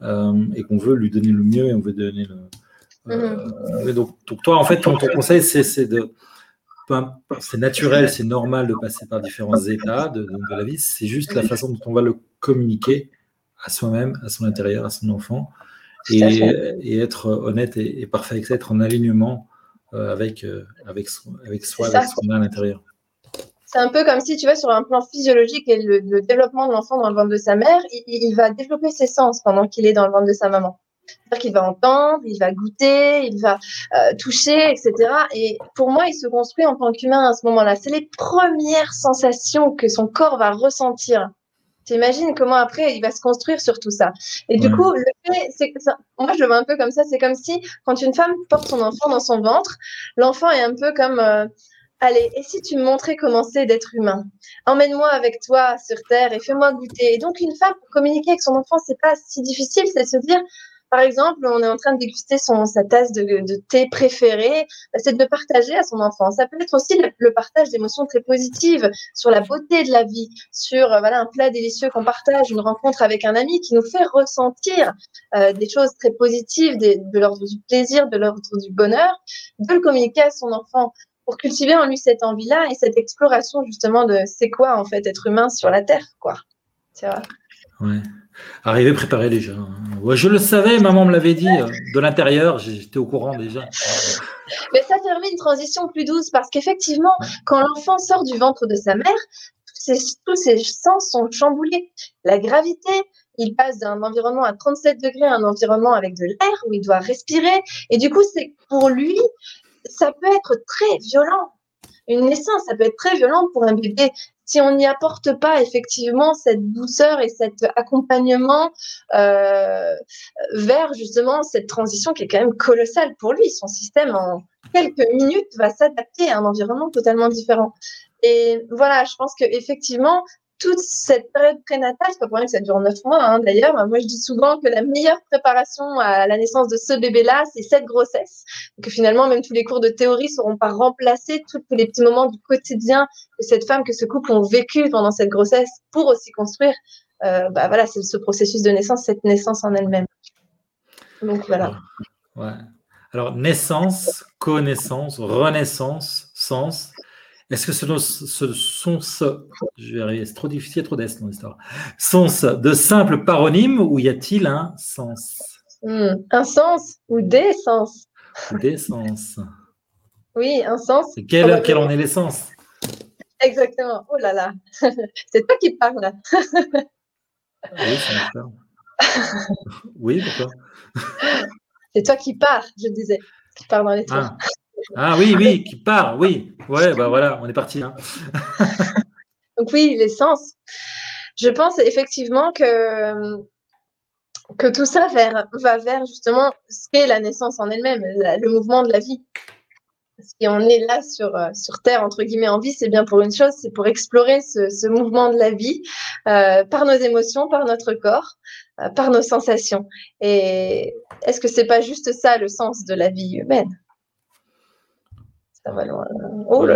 et qu'on veut lui donner le mieux et on veut donner le. Mm-hmm. donc, toi, en fait, ton, conseil, c'est de c'est naturel, c'est normal de passer par différents états de, de la vie. C'est juste la façon dont on va le communiquer à soi-même, à son intérieur, à son enfant, et, être honnête et, parfait avec ça, être en alignement euh, avec, euh, avec, avec soi, avec ce qu'on a à l'intérieur. C'est un peu comme si, tu vois, sur un plan physiologique et le, développement de l'enfant dans le ventre de sa mère, il, va développer ses sens pendant qu'il est dans le ventre de sa maman. C'est-à-dire qu'il va entendre, il va goûter, il va euh, toucher, etc. Et pour moi, il se construit en tant qu'humain à ce moment-là. C'est les premières sensations que son corps va ressentir T'imagines comment après il va se construire sur tout ça. Et du coup, le fait, c'est moi je le vois un peu comme ça, c'est comme si quand une femme porte son enfant dans son ventre, l'enfant est un peu comme euh, Allez, et si tu me montrais comment c'est d'être humain? Emmène-moi avec toi sur Terre et fais-moi goûter. Et donc, une femme, pour communiquer avec son enfant, c'est pas si difficile, c'est se dire par exemple, on est en train de déguster son, sa tasse de, thé préférée, bah, c'est de le partager à son enfant. Ça peut être aussi le, partage d'émotions très positives sur la beauté de la vie, sur euh, voilà un plat délicieux qu'on partage, une rencontre avec un ami qui nous fait ressentir euh, des choses très positives, de l'ordre du plaisir, de l'ordre du bonheur, de le communiquer à son enfant pour cultiver en lui cette envie-là et cette exploration justement de c'est quoi en fait être humain sur la terre, quoi. C'est vrai. Ouais. Arrivé préparé déjà. Ouais, je le savais, maman me l'avait dit euh, de l'intérieur, j'étais au courant déjà. Mais ça permet une transition plus douce parce qu'effectivement, quand l'enfant sort du ventre de sa mère, tous ses, sens sont chamboulés. La gravité, il passe d'un environnement à 37 degrés à un environnement avec de l'air où il doit respirer. Et du coup, c'est pour lui, ça peut être très violent. Une naissance, ça peut être très violent pour un bébé si on n'y apporte pas effectivement cette douceur et cet accompagnement euh, vers justement cette transition qui est quand même colossale pour lui, son système en quelques minutes va s'adapter à un environnement totalement différent. Et voilà, je pense qu'effectivement, toute cette période prénatale, c'est pas pour rien que ça dure neuf mois hein, d'ailleurs. Moi, je dis souvent que la meilleure préparation à la naissance de ce bébé-là, c'est cette grossesse. Que finalement, même tous les cours de théorie seront pas remplacés, tous les petits moments du quotidien que cette femme, que ce couple ont vécu pendant cette grossesse pour aussi construire. Euh, bah voilà, c'est ce processus de naissance, cette naissance en elle-même. Donc voilà. Ouais. Alors, naissance, connaissance, renaissance, sens. Est-ce que ce, sont ce, je vais arriver, c'est trop difficile, trop d'est dans l'histoire, sont ce de simples paronymes ou y a-t-il un sens? Hmm, Un sens ou des sens? Des sens. Oui, un sens. quel, en est l'essence Exactement. Oh là là, c'est toi qui parles là. oui, c'est Oui, pourquoi C'est toi qui pars, je disais, qui pars dans les trains. Ah. Ah oui, oui, qui part, oui. Ouais, bah voilà, on est parti. Hein. Donc oui, l'essence. Je pense effectivement que, tout ça va vers justement ce qu'est la naissance en elle-même, le mouvement de la vie. Si on est là sur, sur Terre, entre guillemets, en vie, c'est bien pour une chose, c'est pour explorer ce, mouvement de la vie euh, par nos émotions, par notre corps, euh, par nos sensations. Et est-ce que c'est pas juste ça le sens de la vie humaine?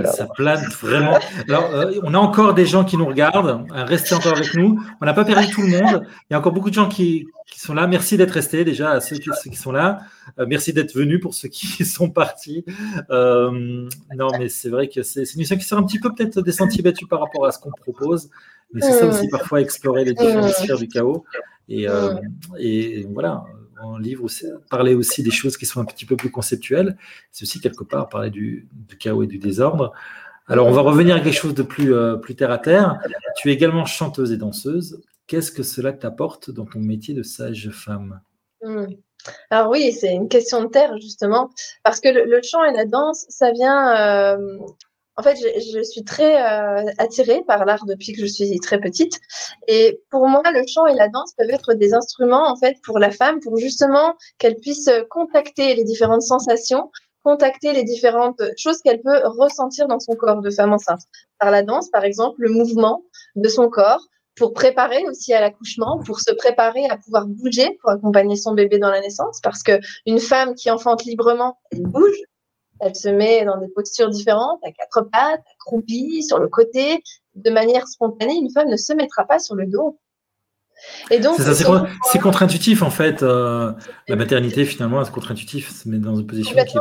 Ça plane vraiment. Alors, euh, on a encore des gens qui nous regardent. Euh, restez encore avec nous. On n'a pas perdu tout le monde. Il y a encore beaucoup de gens qui, sont là. Merci d'être restés déjà à ceux qui, sont là. Euh, merci d'être venus pour ceux qui sont partis. non, mais c'est vrai que c'est une mission qui sort un petit peu peut-être des sentiers battus par rapport à ce qu'on propose. Mais c'est ça aussi parfois explorer les différentes sphères du chaos. Et, et voilà en livre, parler aussi des choses qui sont un petit peu plus conceptuelles. C'est aussi quelque part parler du, chaos et du désordre. Alors, on va revenir à quelque chose de plus, euh, plus terre à terre. Tu es également chanteuse et danseuse. Qu'est-ce que cela t'apporte dans ton métier de sage-femme hmm. Alors oui, c'est une question de terre justement, parce que le, chant et la danse, ça vient euh, en fait, je, suis très euh, attirée par l'art depuis que je suis très petite. Et pour moi, le chant et la danse peuvent être des instruments, en fait, pour la femme, pour justement qu'elle puisse contacter les différentes sensations, contacter les différentes choses qu'elle peut ressentir dans son corps de femme enceinte. Par la danse, par exemple, le mouvement de son corps, pour préparer aussi à l'accouchement, pour se préparer à pouvoir bouger, pour accompagner son bébé dans la naissance, parce que une femme qui enfante librement, elle bouge, elle se met dans des postures différentes, à quatre pattes, accroupie, sur le côté, de manière spontanée. Une femme ne se mettra pas sur le dos. Et donc, c'est, contre-intuitif en fait. Euh, la maternité finalement, c'est contre-intuitif, se met dans une position qui,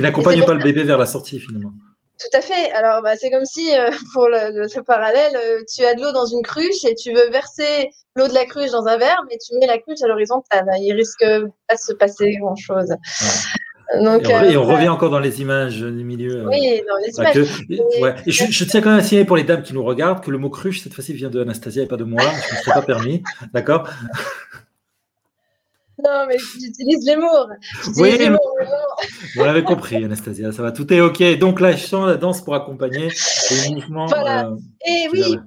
n'accompagne pas le bébé vers la sortie finalement. Tout à fait. Alors, bah, c'est comme si, euh, pour le, parallèle, euh, tu as de l'eau dans une cruche et tu veux verser l'eau de la cruche dans un verre, mais tu mets la cruche à l'horizontale. Il risque pas de se passer grand-chose et, on, euh, revient encore dans les images du milieu. Oui, dans les images. je, tiens quand même à signaler pour les dames qui nous regardent que le mot cruche, cette fois-ci, vient de Anastasia et pas de moi. Je ne me suis pas permis. D'accord? Non, mais j'utilise les mots. Oui, les mots, vous l'avez compris, Anastasia. Ça va, tout est OK. Donc, la chant, la danse pour accompagner les mouvements. Voilà. Euh, et oui,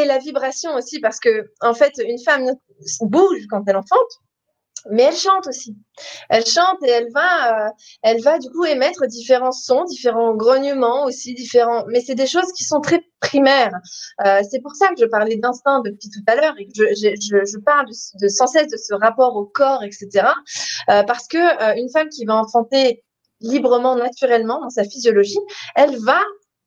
et la vibration aussi, parce que, en fait, une femme bouge quand elle enfante mais elle chante aussi. Elle chante et elle va, euh, elle va du coup émettre différents sons, différents grognements aussi, différents. Mais c'est des choses qui sont très primaires. Euh, c'est pour ça que je parlais d'instinct depuis tout à l'heure et que je, je, je parle de, sans cesse de ce rapport au corps, etc. Euh, parce que une femme qui va enfanter librement, naturellement, dans sa physiologie, elle va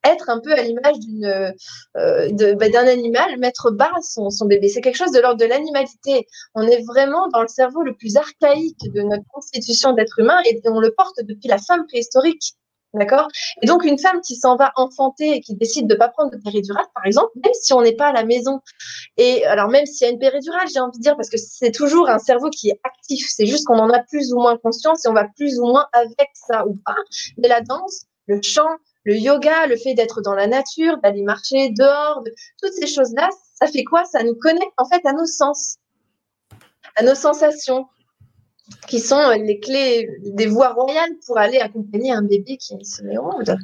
être un peu à l'image d'une euh, bah, d'un animal, mettre bas son, son bébé. C'est quelque chose de l'ordre de l'animalité. On est vraiment dans le cerveau le plus archaïque de notre constitution d'être humain et on le porte depuis la femme préhistorique. D'accord? Et donc, une femme qui s'en va enfanter et qui décide de ne pas prendre de péridurale, par exemple, même si on n'est pas à la maison, et alors même s'il y a une péridurale, j'ai envie de dire, parce que c'est toujours un cerveau qui est actif, c'est juste qu'on en a plus ou moins conscience et on va plus ou moins avec ça ou pas. Mais la danse, le chant, le yoga, le fait d'être dans la nature, d'aller marcher dehors, toutes ces choses-là, ça fait quoi? Ça nous connecte en fait à nos sens, à nos sensations, qui sont les clés des voies royales pour aller accompagner un bébé qui se monde.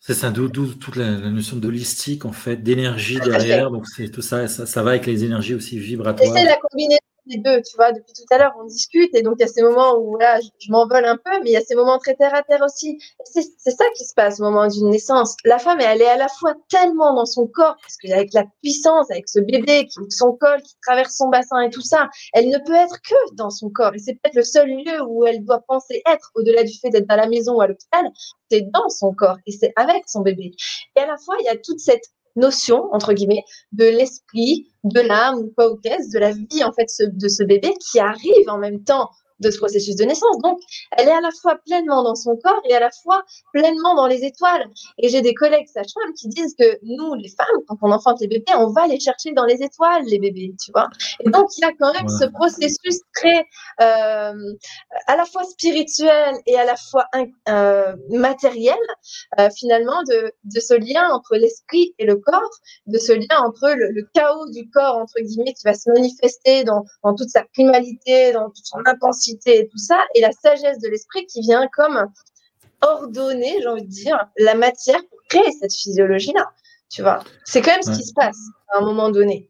C'est ça, d'où toute la, notion d'holistique, en fait, d'énergie derrière. Donc, c'est tout ça, ça, va avec les énergies aussi vibratoires. c'est la combinaison les deux, tu vois. Depuis tout à l'heure, on discute et donc il y a ces moments où là, je, m'envole un peu, mais il y a ces moments très terre à terre aussi. C'est ça qui se passe au moment d'une naissance. La femme, elle est à la fois tellement dans son corps, parce qu'avec la puissance, avec ce bébé qui son col, qui traverse son bassin et tout ça, elle ne peut être que dans son corps. Et c'est peut-être le seul lieu où elle doit penser être, au-delà du fait d'être à la maison ou à l'hôpital, c'est dans son corps et c'est avec son bébé. Et à la fois, il y a toute cette notion, entre guillemets, de l'esprit, de l'âme, ou pas de la vie, en fait, de ce bébé qui arrive en même temps de ce processus de naissance. Donc, elle est à la fois pleinement dans son corps et à la fois pleinement dans les étoiles. Et j'ai des collègues sages-femmes qui disent que nous, les femmes, quand on enfante les bébés, on va les chercher dans les étoiles, les bébés, tu vois. Et donc, il y a quand même ce processus très, euh, à la fois spirituel et à la fois euh, matériel, euh, finalement, de, de, ce lien entre l'esprit et le corps, de ce lien entre le, chaos du corps, entre guillemets, qui va se manifester dans, dans toute sa primalité, dans toute son intensité et tout ça, et la sagesse de l'esprit qui vient comme ordonner, j'ai envie de dire, la matière pour créer cette physiologie-là. Tu vois, c'est quand même ce qui se passe à un moment donné.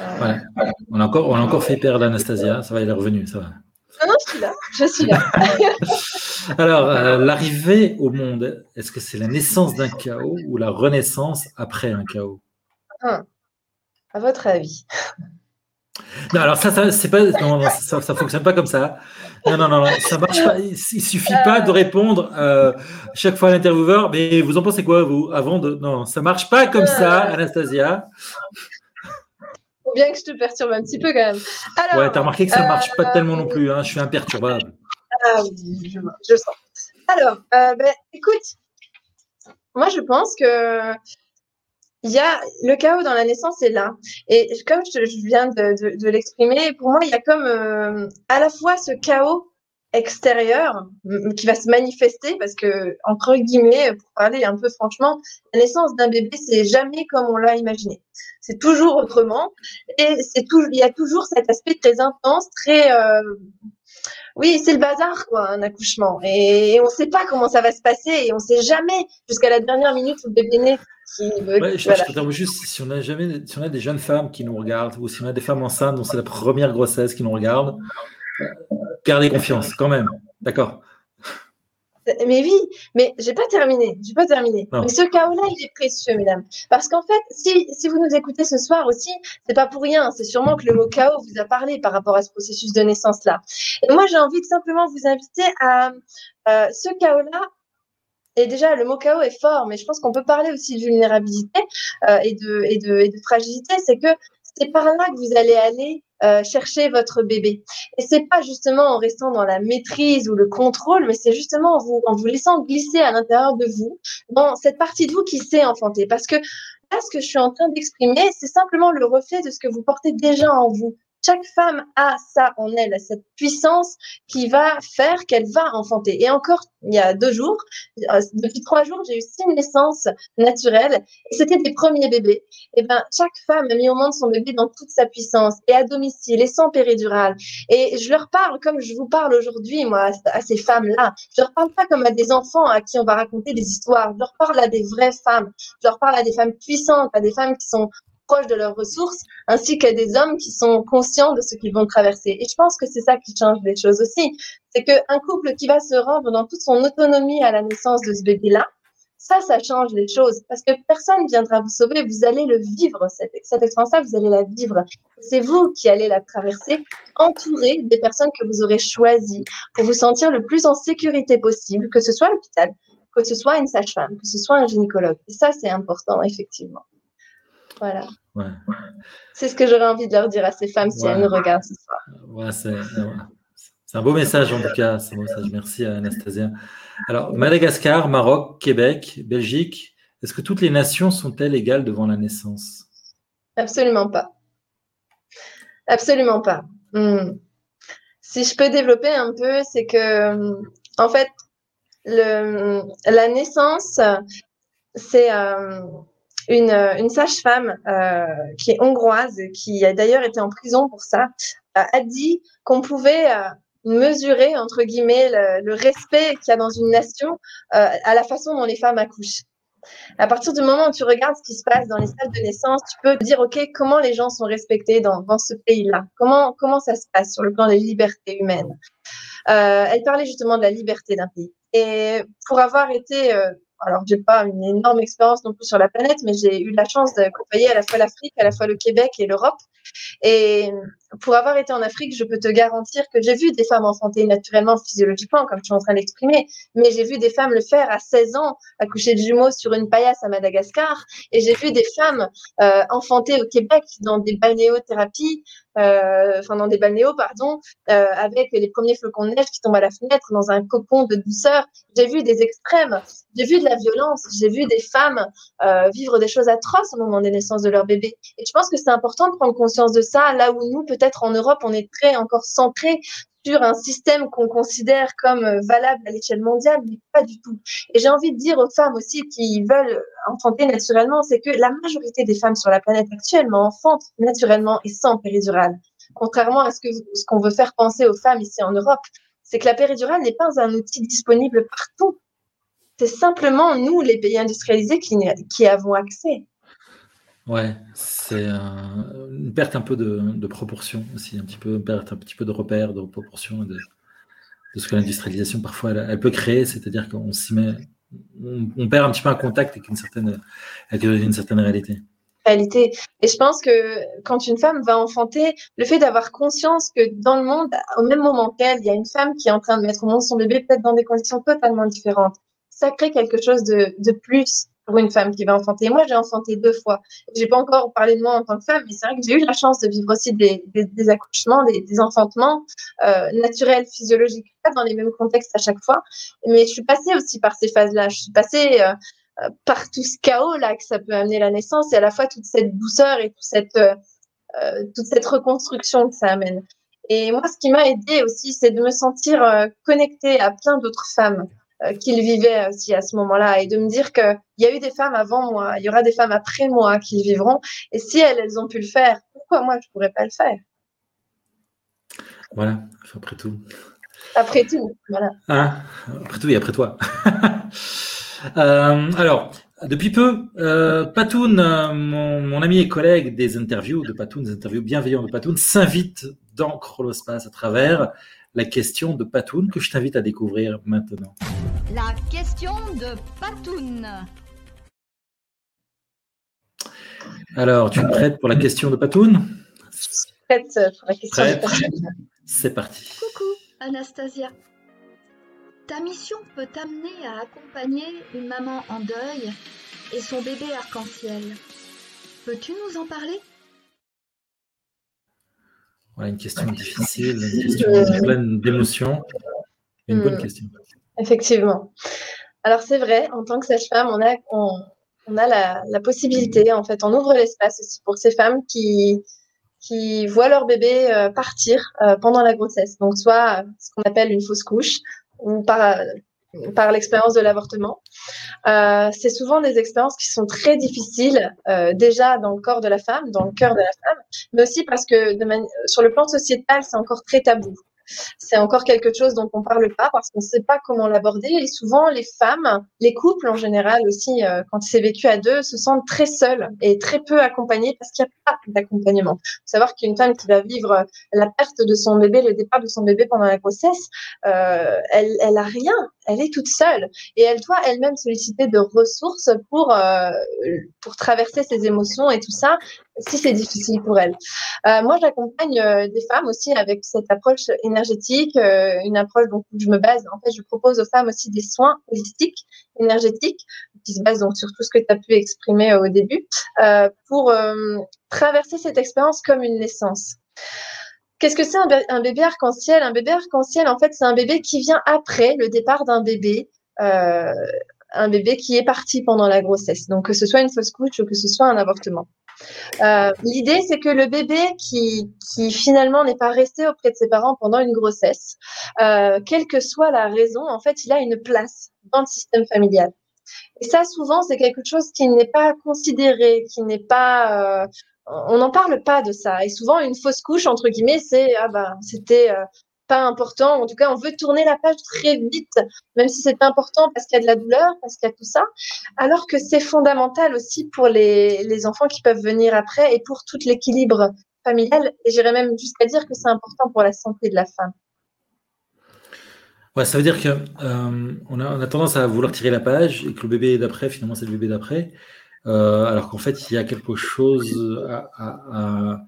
Euh, on, a encore, on a encore fait perdre Anastasia, ça va, elle est revenue, ça va. Non, non, je suis là, je suis là. Alors, euh, l'arrivée au monde, est-ce que c'est la naissance d'un chaos ou la renaissance après un chaos? Ah, À votre avis non, alors ça, ça c'est pas, non, ça, ça, fonctionne pas comme ça. Non, non, non, ça marche pas. Il, suffit pas de répondre euh, chaque fois à l'intervieweur. Mais vous en pensez quoi, vous, avant de Non, ça marche pas comme ça, Anastasia. Faut bien que je te perturbe un petit peu quand même. Alors, ouais, t'as remarqué que ça marche pas tellement non plus. Hein, je suis imperturbable. Ah oui, je, je sens. Alors, euh, ben, écoute, moi je pense que il y a le chaos dans la naissance est là. Et comme je, viens de, l'exprimer, pour moi, il y a comme euh, à la fois ce chaos extérieur qui va se manifester parce que entre guillemets pour parler un peu franchement la naissance d'un bébé c'est jamais comme on l'a imaginé c'est toujours autrement et il y a toujours cet aspect très intense très euh, oui, c'est le bazar, quoi, un accouchement. Et on ne sait pas comment ça va se passer. Et on ne sait jamais, jusqu'à la dernière minute où le bébé naît, je, juste si on a jamais, si on a des jeunes femmes qui nous regardent ou si on a des femmes enceintes dont c'est la première grossesse qui nous regardent, gardez confiance quand même, d'accord. Mais oui, mais j'ai pas terminé, j'ai pas terminé. Mais ce chaos-là, il est précieux, mesdames, parce qu'en fait, si, si vous nous écoutez ce soir aussi, c'est pas pour rien. C'est sûrement que le mot chaos vous a parlé par rapport à ce processus de naissance-là. Et moi, j'ai envie de simplement vous inviter à euh, ce chaos-là et déjà, le mot chaos est fort, mais je pense qu'on peut parler aussi de vulnérabilité euh, et, de, fragilité. C'est que c'est par là que vous allez aller euh, chercher votre bébé. Et c'est pas justement en restant dans la maîtrise ou le contrôle, mais c'est justement en vous, en vous laissant glisser à l'intérieur de vous, dans cette partie de vous qui sait enfanter. Parce que là, ce que je suis en train d'exprimer, c'est simplement le reflet de ce que vous portez déjà en vous chaque femme a ça en elle, cette puissance qui va faire qu'elle va enfanter. Et encore, il y a deux jours, euh, depuis trois jours, j'ai eu six naissances naturelles c'était des premiers bébés. Et ben, chaque femme a mis au monde son bébé dans toute sa puissance et à domicile et sans péridurale. Et je leur parle comme je vous parle aujourd'hui, moi, à ces femmes-là. Je leur parle pas comme à des enfants à qui on va raconter des histoires. Je leur parle à des vraies femmes. Je leur parle à des femmes puissantes, à des femmes qui sont proches de leurs ressources, ainsi qu'à des hommes qui sont conscients de ce qu'ils vont traverser. Et je pense que c'est ça qui change les choses aussi. C'est qu'un couple qui va se rendre dans toute son autonomie à la naissance de ce bébé-là, ça, ça change les choses. Parce que personne ne viendra vous sauver. Vous allez le vivre, cette, cette expérience-là, vous allez la vivre. C'est vous qui allez la traverser, entouré des personnes que vous aurez choisies pour vous sentir le plus en sécurité possible, que ce soit l'hôpital, que ce soit une sage-femme, que ce soit un gynécologue. Et ça, c'est important, effectivement. Voilà. C'est ce que j'aurais envie de leur dire à ces femmes si elles nous regardent ce soir. c'est un beau message en tout cas. C'est un message. Merci à Anastasia. Alors, Madagascar, Maroc, Québec, Belgique, est-ce que toutes les nations sont-elles égales devant la naissance? Absolument pas. Absolument pas. Hmm. Si je peux développer un peu, c'est que, hmm, en fait, le, la naissance, c'est. Euh, une, euh, une sage-femme euh, qui est hongroise, qui a d'ailleurs été en prison pour ça, euh, a dit qu'on pouvait mesurer, entre guillemets, le, respect qu'il y a dans une nation à la façon dont les femmes accouchent. À partir du moment où tu regardes ce qui se passe dans les salles de naissance, tu peux dire, OK, comment les gens sont respectés dans, ce pays-là? Comment, comment ça se passe sur le plan des libertés humaines? Elle parlait justement de la liberté d'un pays. Et pour avoir été alors j'ai pas une énorme expérience non plus sur la planète, mais j'ai eu la chance d'accompagner à la fois l'Afrique, à la fois le Québec et l'Europe. Et pour avoir été en Afrique, je peux te garantir que j'ai vu des femmes enfanter naturellement, physiologiquement, comme je suis en train d'exprimer, mais j'ai vu des femmes le faire à 16 ans, accoucher de jumeaux sur une paillasse à Madagascar, et j'ai vu des femmes euh, enfanter au Québec dans des balnéothérapies, euh, enfin dans des balnéos, pardon, euh, avec les premiers flocons de neige qui tombent à la fenêtre dans un cocon de douceur. J'ai vu des extrêmes, j'ai vu de la violence, j'ai vu des femmes euh, vivre des choses atroces au moment des naissances de leur bébé. Et je pense que c'est important de prendre conscience de ça, là où nous, peut-être en Europe, on est très encore centré sur un système qu'on considère comme euh, valable à l'échelle mondiale, mais pas du tout. Et j'ai envie de dire aux femmes aussi qui veulent enfanter naturellement, c'est que la majorité des femmes sur la planète actuellement enfantent naturellement et sans péridurale. Contrairement à ce que ce qu'on veut faire penser aux femmes ici en Europe, c'est que la péridurale n'est pas un outil disponible partout. C'est simplement nous, les pays industrialisés, qui, qui avons accès. Ouais, c'est une perte un peu de, proportion aussi, un petit peu, perte un petit peu de repère, de proportion de, de ce que l'industrialisation parfois elle, peut créer, c'est-à-dire qu'on s'y met, on, perd un petit peu un contact avec une certaine, avec une certaine réalité. Réalité. Et je pense que quand une femme va enfanter, le fait d'avoir conscience que dans le monde, au même moment qu'elle, il y a une femme qui est en train de mettre au monde son bébé, peut-être dans des conditions totalement différentes, ça crée quelque chose de, de plus pour une femme qui va enfanter. Moi, j'ai enfanté deux fois. J'ai pas encore parlé de moi en tant que femme, mais c'est vrai que j'ai eu la chance de vivre aussi des, des, accouchements, des, des enfantements euh, naturels, physiologiques, dans les mêmes contextes à chaque fois. Mais je suis passée aussi par ces phases-là. Je suis passée euh, euh, par tout ce chaos là que ça peut amener la naissance et à la fois toute cette douceur et toute cette euh, euh toute cette reconstruction que ça amène. Et moi, ce qui m'a aidée aussi, c'est de me sentir connectée à plein d'autres femmes euh, qu'il vivait aussi à ce moment-là et de me dire qu'il y a eu des femmes avant moi, il y aura des femmes après moi qui vivront. Et si elles, elles ont pu le faire, pourquoi moi, je ne pourrais pas le faire? Voilà, après tout. Après tout, voilà. Hein? Après tout et après toi. euh, alors, depuis peu, euh, Patoun, mon, mon, ami et collègue des interviews de Patoun, des interviews bienveillantes de Patoun, s'invite dans Chrolospace à travers la question de Patoun que je t'invite à découvrir maintenant. La question de Patoun. Alors, tu es prête pour la question de Patoun? Prête pour la question de Patoun. C'est parti. Coucou, Anastasia. Ta mission peut t'amener à accompagner une maman en deuil et son bébé arc-en-ciel. Peux-tu nous en parler? Voilà, une question difficile, une question pleine d'émotions. Une bonne hmm. question. Effectivement. Alors c'est vrai, en tant que sage-femme, on a, on, a la, possibilité, en fait, on ouvre l'espace aussi pour ces femmes qui, qui voient leur bébé euh, partir euh, pendant la grossesse. Donc soit ce qu'on appelle une fausse couche, ou par par l'expérience de l'avortement. Euh, c'est souvent des expériences qui sont très difficiles, euh, déjà dans le corps de la femme, dans le cœur de la femme, mais aussi parce que de sur le plan sociétal, c'est encore très tabou c'est encore quelque chose dont on parle pas parce qu'on ne sait pas comment l'aborder. Et souvent, les femmes, les couples en général aussi, euh, quand c'est vécu à deux, se sentent très seuls et très peu accompagnés parce qu'il n'y a pas d'accompagnement. faut savoir qu'une femme qui va vivre la perte de son bébé, le départ de son bébé pendant la grossesse, euh, elle, elle a rien. Elle est toute seule et elle doit elle-même solliciter de ressources pour euh, pour traverser ses émotions et tout ça si c'est difficile pour elle. Euh, moi, j'accompagne euh, des femmes aussi avec cette approche énergétique, euh, une approche donc où je me base. En fait, je propose aux femmes aussi des soins holistiques, énergétiques, qui se basent donc sur tout ce que tu as pu exprimer au début, pour traverser cette expérience comme une naissance. Qu'est-ce que c'est un, bébé arc-en-ciel? Un bébé arc-en-ciel, en fait, c'est un bébé qui vient après le départ d'un bébé un bébé qui est parti pendant la grossesse. Donc, que ce soit une fausse couche ou que ce soit un avortement. Euh, l'idée, c'est que le bébé qui, finalement n'est pas resté auprès de ses parents pendant une grossesse, euh, quelle que soit la raison, en fait, il a une place dans le système familial. Et ça, souvent, c'est quelque chose qui n'est pas considéré, qui n'est pas, euh, on n'en parle pas de ça. Et souvent, une fausse couche, entre guillemets, c'est ah ben, c'était pas important. En tout cas, on veut tourner la page très vite, même si c'est important parce qu'il y a de la douleur, parce qu'il y a tout ça. Alors que c'est fondamental aussi pour les, les enfants qui peuvent venir après et pour tout l'équilibre familial. Et j'irais même jusqu'à dire que c'est important pour la santé de la femme. Ouais, ça veut dire qu'on euh, on a, on a, tendance à vouloir tirer la page et que le bébé d'après, finalement, c'est le bébé d'après. Euh, alors qu'en fait, il y a quelque chose à,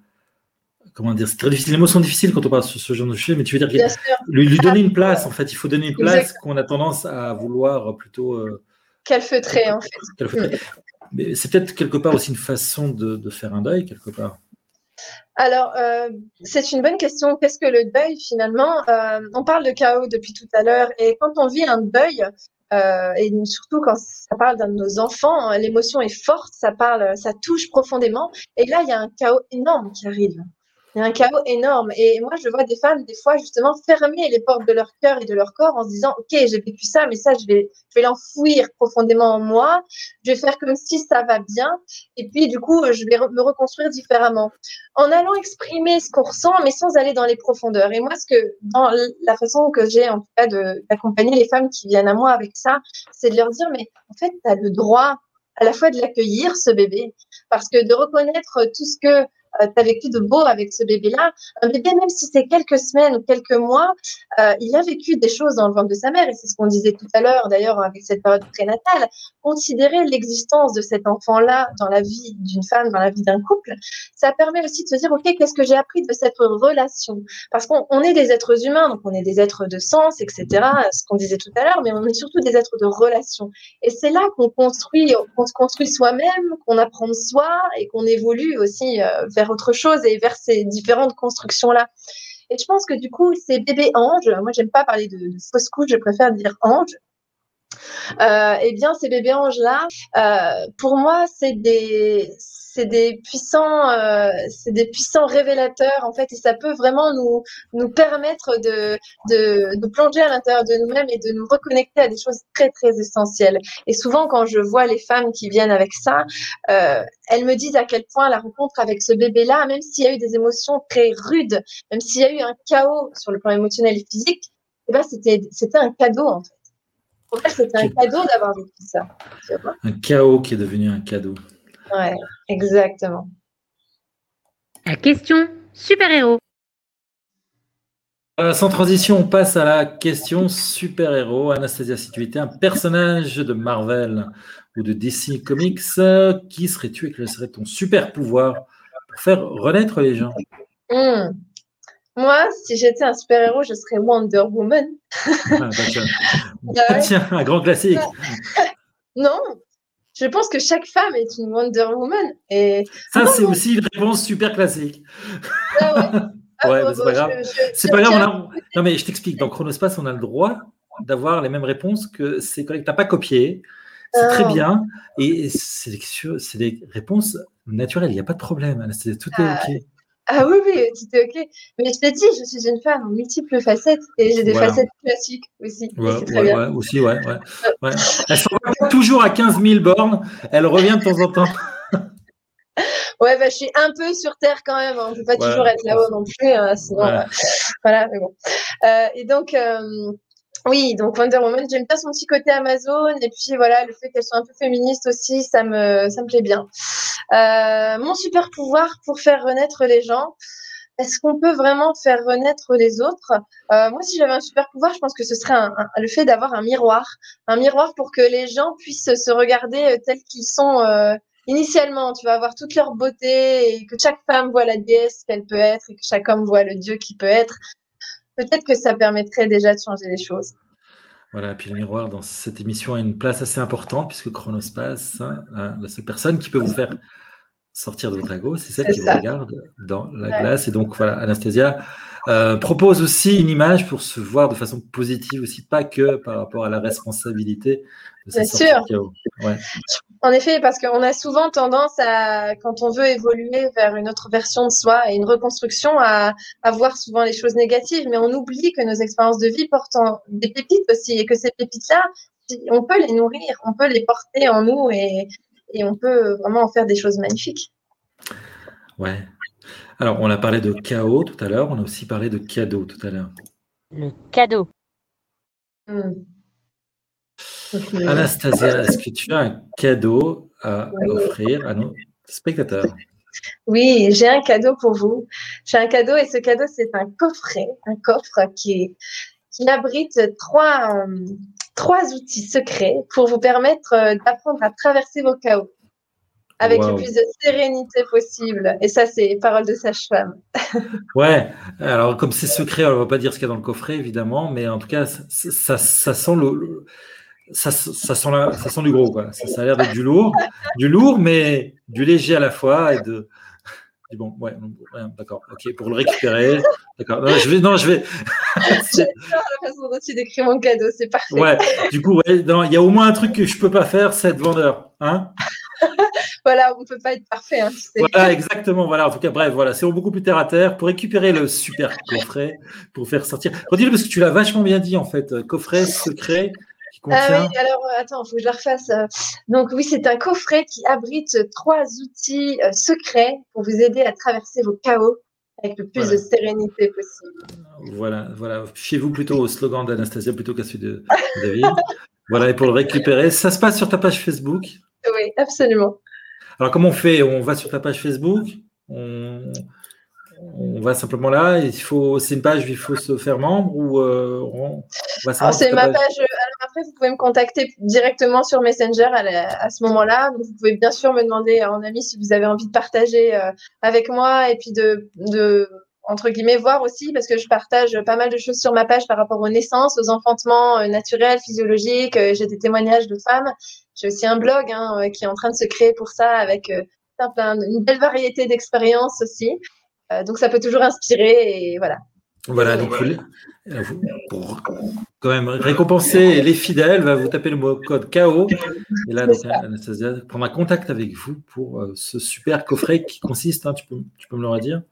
comment dire, c'est très difficile. Les mots sont difficiles quand on parle de ce, genre de sujet, mais tu veux dire lui, lui, donner une place, en fait, il faut donner une place qu'on a tendance à vouloir plutôt. Euh, calfeutrer, en fait. Calfeutrer. Mais c'est peut-être quelque part aussi une façon de, de faire un deuil, quelque part. Alors, euh, c'est une bonne question. Qu'est-ce que le deuil finalement? Euh, On parle de chaos depuis tout à l'heure et quand on vit un deuil, euh, et surtout quand ça parle d'un de nos enfants, l'émotion est forte, ça parle, ça touche profondément. Et là, il y a un chaos énorme qui arrive. A un chaos énorme. Et moi, je vois des femmes, des fois, justement, fermer les portes de leur cœur et de leur corps en se disant, OK, j'ai vécu ça, mais ça, je vais, je vais l'enfouir profondément en moi. Je vais faire comme si ça va bien. Et puis, du coup, je vais me reconstruire différemment. En allant exprimer ce qu'on ressent, mais sans aller dans les profondeurs. Et moi, ce que, dans la façon que j'ai, en tout cas, d'accompagner les femmes qui viennent à moi avec ça, c'est de leur dire, mais en fait, tu as le droit à la fois de l'accueillir, ce bébé, parce que de reconnaître tout ce que tu as vécu de beau avec ce bébé-là. Un bébé, même si c'est quelques semaines ou quelques mois, euh, il a vécu des choses dans le ventre de sa mère. Et c'est ce qu'on disait tout à l'heure, d'ailleurs, avec cette période prénatale. Considérer l'existence de cet enfant-là dans la vie d'une femme, dans la vie d'un couple, ça permet aussi de se dire, OK, qu'est-ce que j'ai appris de cette relation? Parce qu'on est des êtres humains, donc on est des êtres de sens, etc., ce qu'on disait tout à l'heure, mais on est surtout des êtres de relation. Et c'est là qu'on construit, qu'on se construit soi-même, qu'on apprend de soi et qu'on évolue aussi euh, autre chose et vers ces différentes constructions-là. Et je pense que du coup, ces bébés anges, moi j'aime pas parler de, de fausse je préfère dire ange. Euh, eh bien, ces bébés anges-là, euh, pour moi, c'est des, c'est des puissants, euh, c'est des puissants révélateurs en fait, et ça peut vraiment nous nous permettre de de, de plonger à l'intérieur de nous-mêmes et de nous reconnecter à des choses très très essentielles. Et souvent, quand je vois les femmes qui viennent avec ça, euh, elles me disent à quel point la rencontre avec ce bébé-là, même s'il y a eu des émotions très rudes, même s'il y a eu un chaos sur le plan émotionnel et physique, eh ben c'était c'était un cadeau en fait. Fait, c'était un cadeau d'avoir vécu ça. Un chaos qui est devenu un cadeau. Ouais, exactement. La question super-héros. Euh, sans transition, on passe à la question super-héros. Anastasia, si tu étais un personnage de Marvel ou de DC Comics, qui serais-tu et quel serait ton super pouvoir pour faire renaître les gens? Hmm. Moi, si j'étais un super-héros, je serais Wonder Woman. ah, bah, tiens. Bah tiens, un grand classique. non, je pense que chaque femme est une Wonder Woman. Et... Ça, c'est aussi une réponse super classique. Ah ouais. Ah ouais, c'est pas grave. C'est pas grave. Non, mais je t'explique. Dans Chronospace, on a le droit d'avoir les mêmes réponses que ces collègues. Tu n'as pas copié. C'est très ah. bien. Et c'est des réponses naturelles. Il n'y a pas de problème. Tout est OK. Ah oui, oui, c'était OK. Mais je t'ai dit, je suis une femme en multiples facettes et j'ai des facettes classiques aussi. Ouais, très bien. aussi, ouais. ouais, ouais. Elle se toujours à 15 000 bornes. Elle revient de temps en temps. ouais, bah, je suis un peu sur Terre quand même. Hein. On ne peut pas toujours être là-haut non plus. Hein, sinon, euh, voilà, mais bon. Euh, et donc, euh, oui, donc Wonder Woman, j'aime bien son petit côté Amazon et puis voilà, le fait qu'elle soit un peu féministe aussi, ça me, ça me plaît bien. Euh, mon super pouvoir pour faire renaître les gens, est-ce qu'on peut vraiment faire renaître les autres? Euh, Moi, si j'avais un super pouvoir, je pense que ce serait le fait d'avoir un miroir, un miroir pour que les gens puissent se regarder euh, tels qu'ils sont initialement. Tu vas avoir toute leur beauté et que chaque femme voit la déesse qu'elle peut être et que chaque homme voit le dieu qui peut être peut-être que ça permettrait déjà de changer les choses. Voilà, puis le miroir dans cette émission a une place assez importante puisque Chronospace, hein, la seule personne qui peut vous faire sortir de votre ego, c'est celle qui vous regarde dans la glace. Et donc voilà, Anastasia euh, propose aussi une image pour se voir de façon positive aussi, pas que par rapport à la responsabilité de cette Bien sûr. Ouais. En effet, parce qu'on a souvent tendance à, quand on veut évoluer vers une autre version de soi et une reconstruction, à, à voir souvent les choses négatives, mais on oublie que nos expériences de vie portent des pépites aussi et que ces pépites-là, on peut les nourrir, on peut les porter en nous et, et on peut vraiment en faire des choses magnifiques. Ouais. Alors, on a parlé de chaos tout à l'heure, on a aussi parlé de cadeau tout à l'heure. Le cadeau. Hmm. Anastasia, est-ce que tu as un cadeau à Oui. offrir à nos spectateurs? Oui, j'ai un cadeau pour vous. J'ai un cadeau et ce cadeau, c'est un coffret, un coffre qui, est- qui abrite trois, euh, trois outils secrets pour vous permettre euh, d'apprendre à traverser vos chaos avec Wow. le plus de sérénité possible. Et ça, c'est parole de sage-femme. Ouais, alors comme c'est secret, on ne va pas dire ce qu'il y a dans le coffret, évidemment, mais en tout cas, ça, ça, ça sent le, le- ça, ça sent la- ça sent du gros, quoi. Ça, ça a l'air d'être du lourd, du lourd, mais du léger à la fois et de. Bon, ouais, d'accord, ok, pour le récupérer, d'accord. Non, je vais, non, je vais. La façon dont tu décris mon cadeau, c'est parfait. ouais, du coup, ouais, il y a au moins un truc que je peux pas faire, c'est être vendeur, hein. Voilà, on ne peut pas être parfait. hein. Voilà, exactement. Voilà, en tout cas, bref, voilà, c'est beaucoup plus terre à terre pour récupérer le super coffret, pour faire sortir. Redis-le parce que tu l'as vachement bien dit en fait. Coffret secret qui Ah oui, alors euh, attends, il faut que je la refasse. euh. Donc oui, c'est un coffret qui abrite trois outils euh, secrets pour vous aider à traverser vos chaos avec le plus Voilà. de sérénité possible. Voilà, voilà. Fiez-vous plutôt au slogan d'Anastasia plutôt qu'à celui de David. Voilà, et pour le récupérer, ça se passe sur ta page Facebook? Oui, absolument. Alors, comment on fait? On va sur ta page Facebook, on, on va simplement là, il faut, c'est une page où il faut se faire membre ou euh, on va c'est ma page. Vous pouvez me contacter directement sur Messenger à, ce moment-là. Vous pouvez bien sûr me demander en ami si vous avez envie de partager euh, avec moi et puis de, entre guillemets voir aussi parce que je partage pas mal de choses sur ma page par rapport aux naissances, aux enfantements euh, naturels, physiologiques. Euh, J'ai des témoignages de femmes. J'ai aussi un blog hein, qui est en train de se créer pour ça avec une belle variété d'expériences aussi. Donc ça peut toujours inspirer et voilà. Voilà, donc vous euh, pour quand même récompenser les fidèles, va vous taper le mot code KO. Et là. Anastasia prendra contact avec vous pour euh, ce super coffret qui consiste, hein, tu, peux, tu peux me le redire?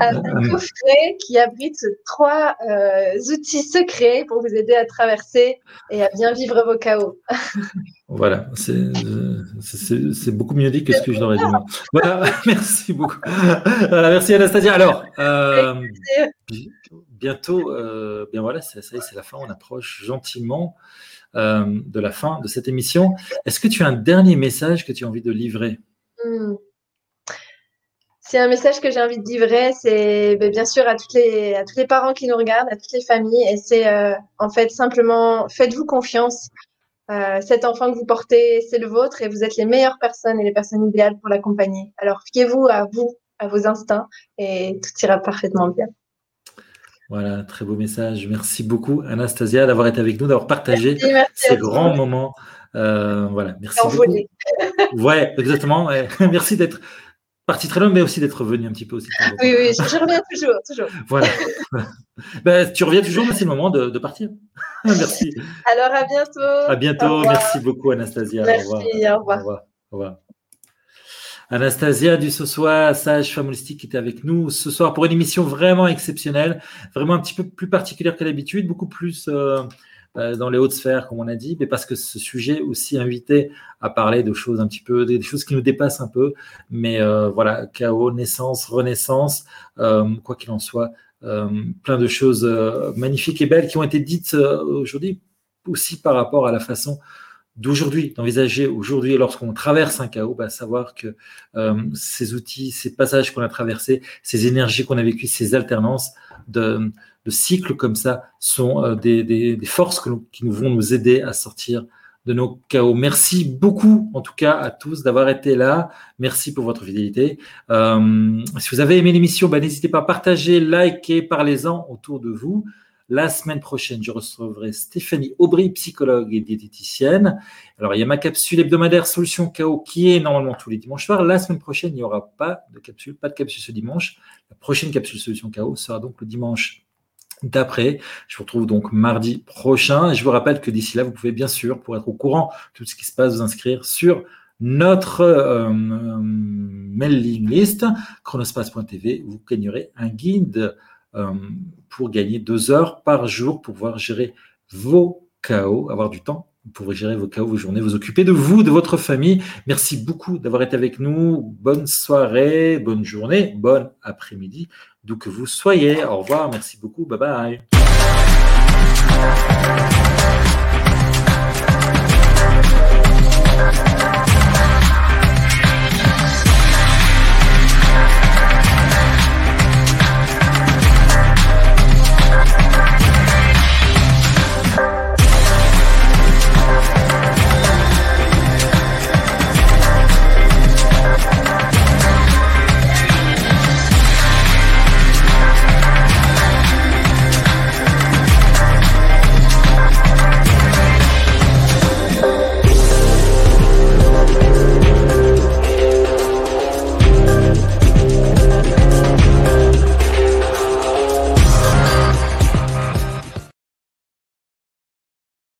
Un coffret qui abrite trois euh, outils secrets pour vous aider à traverser et à bien vivre vos chaos. Voilà, c'est euh, c'est- beaucoup mieux dit que ce que je l'aurais dit. Voilà, merci beaucoup. Voilà, merci Anastasia. Alors, euh, bi- bientôt, euh, bien voilà, c'est- ça y est, c'est la fin. On approche gentiment euh, de la fin de cette émission. Est-ce que tu as un dernier message que tu as envie de livrer? Hmm. C'est un message que j'ai envie de livrer, c'est ben, bien sûr à, toutes les, à tous les parents qui nous regardent, à toutes les familles, et c'est euh, en fait simplement faites-vous confiance. Euh, cet enfant que vous portez, c'est le vôtre et vous êtes les meilleures personnes et les personnes idéales pour l'accompagner. Alors fiez-vous à vous, à vos instincts, et tout ira parfaitement bien. Voilà, très beau message. Merci beaucoup Anastasia d'avoir été avec nous, d'avoir partagé Merci, merci à ces vous. grands moments. Euh, voilà, merci beaucoup. Envolé. Ouais, exactement. ouais. Merci d'être parti très loin, mais aussi d'être venu un petit peu aussi. Oui, oui, je, je reviens toujours, toujours. Voilà. Ben, tu reviens toujours, mais c'est le moment de, de partir. Merci. Alors à bientôt. À bientôt. Merci beaucoup, Anastasia. Merci, au revoir. au revoir. Au revoir. Au revoir. Anastasia Dussosois, sage femme holistique, qui était avec nous ce soir pour une émission vraiment exceptionnelle, vraiment un petit peu plus particulière que d'habitude, beaucoup plus euh, dans les hautes sphères, comme on a dit, mais parce que ce sujet aussi invitait à parler de choses un petit peu, des choses qui nous dépassent un peu. Mais euh, voilà, chaos, naissance, renaissance, euh, quoi qu'il en soit, euh, plein de choses euh, magnifiques et belles qui ont été dites euh, aujourd'hui, aussi par rapport à la façon d'aujourd'hui, d'envisager aujourd'hui, lorsqu'on traverse un chaos, bah, savoir que euh, ces outils, ces passages qu'on a traversés, ces énergies qu'on a vécues, ces alternances de, de cycles comme ça sont euh, des, des, des, forces qui nous vont nous aider à sortir de nos chaos. Merci beaucoup, en tout cas, à tous d'avoir été là. Merci pour votre fidélité. Euh, si vous avez aimé l'émission, bah, n'hésitez pas à partager, liker, parlez-en autour de vous. La semaine prochaine, je recevrai Stéphanie Aubry, psychologue et diététicienne. Alors, il y a ma capsule hebdomadaire Solution KO qui est normalement tous les dimanches soirs. La semaine prochaine, il n'y aura pas de capsule, pas de capsule ce dimanche. La prochaine capsule Solution KO sera donc le dimanche d'après. Je vous retrouve donc mardi prochain. Je vous rappelle que d'ici là, vous pouvez bien sûr, pour être au courant de tout ce qui se passe, vous inscrire sur notre euh, mailing list, chronospace.tv. Vous gagnerez un guide euh, euh, pour gagner deux heures par jour pour pouvoir gérer vos chaos, avoir du temps pour gérer vos chaos, vos journées, vous occuper de vous, de votre famille. Merci beaucoup d'avoir été avec nous. Bonne soirée, bonne journée, bon après-midi, d'où que vous soyez. Au revoir, merci beaucoup, bye bye.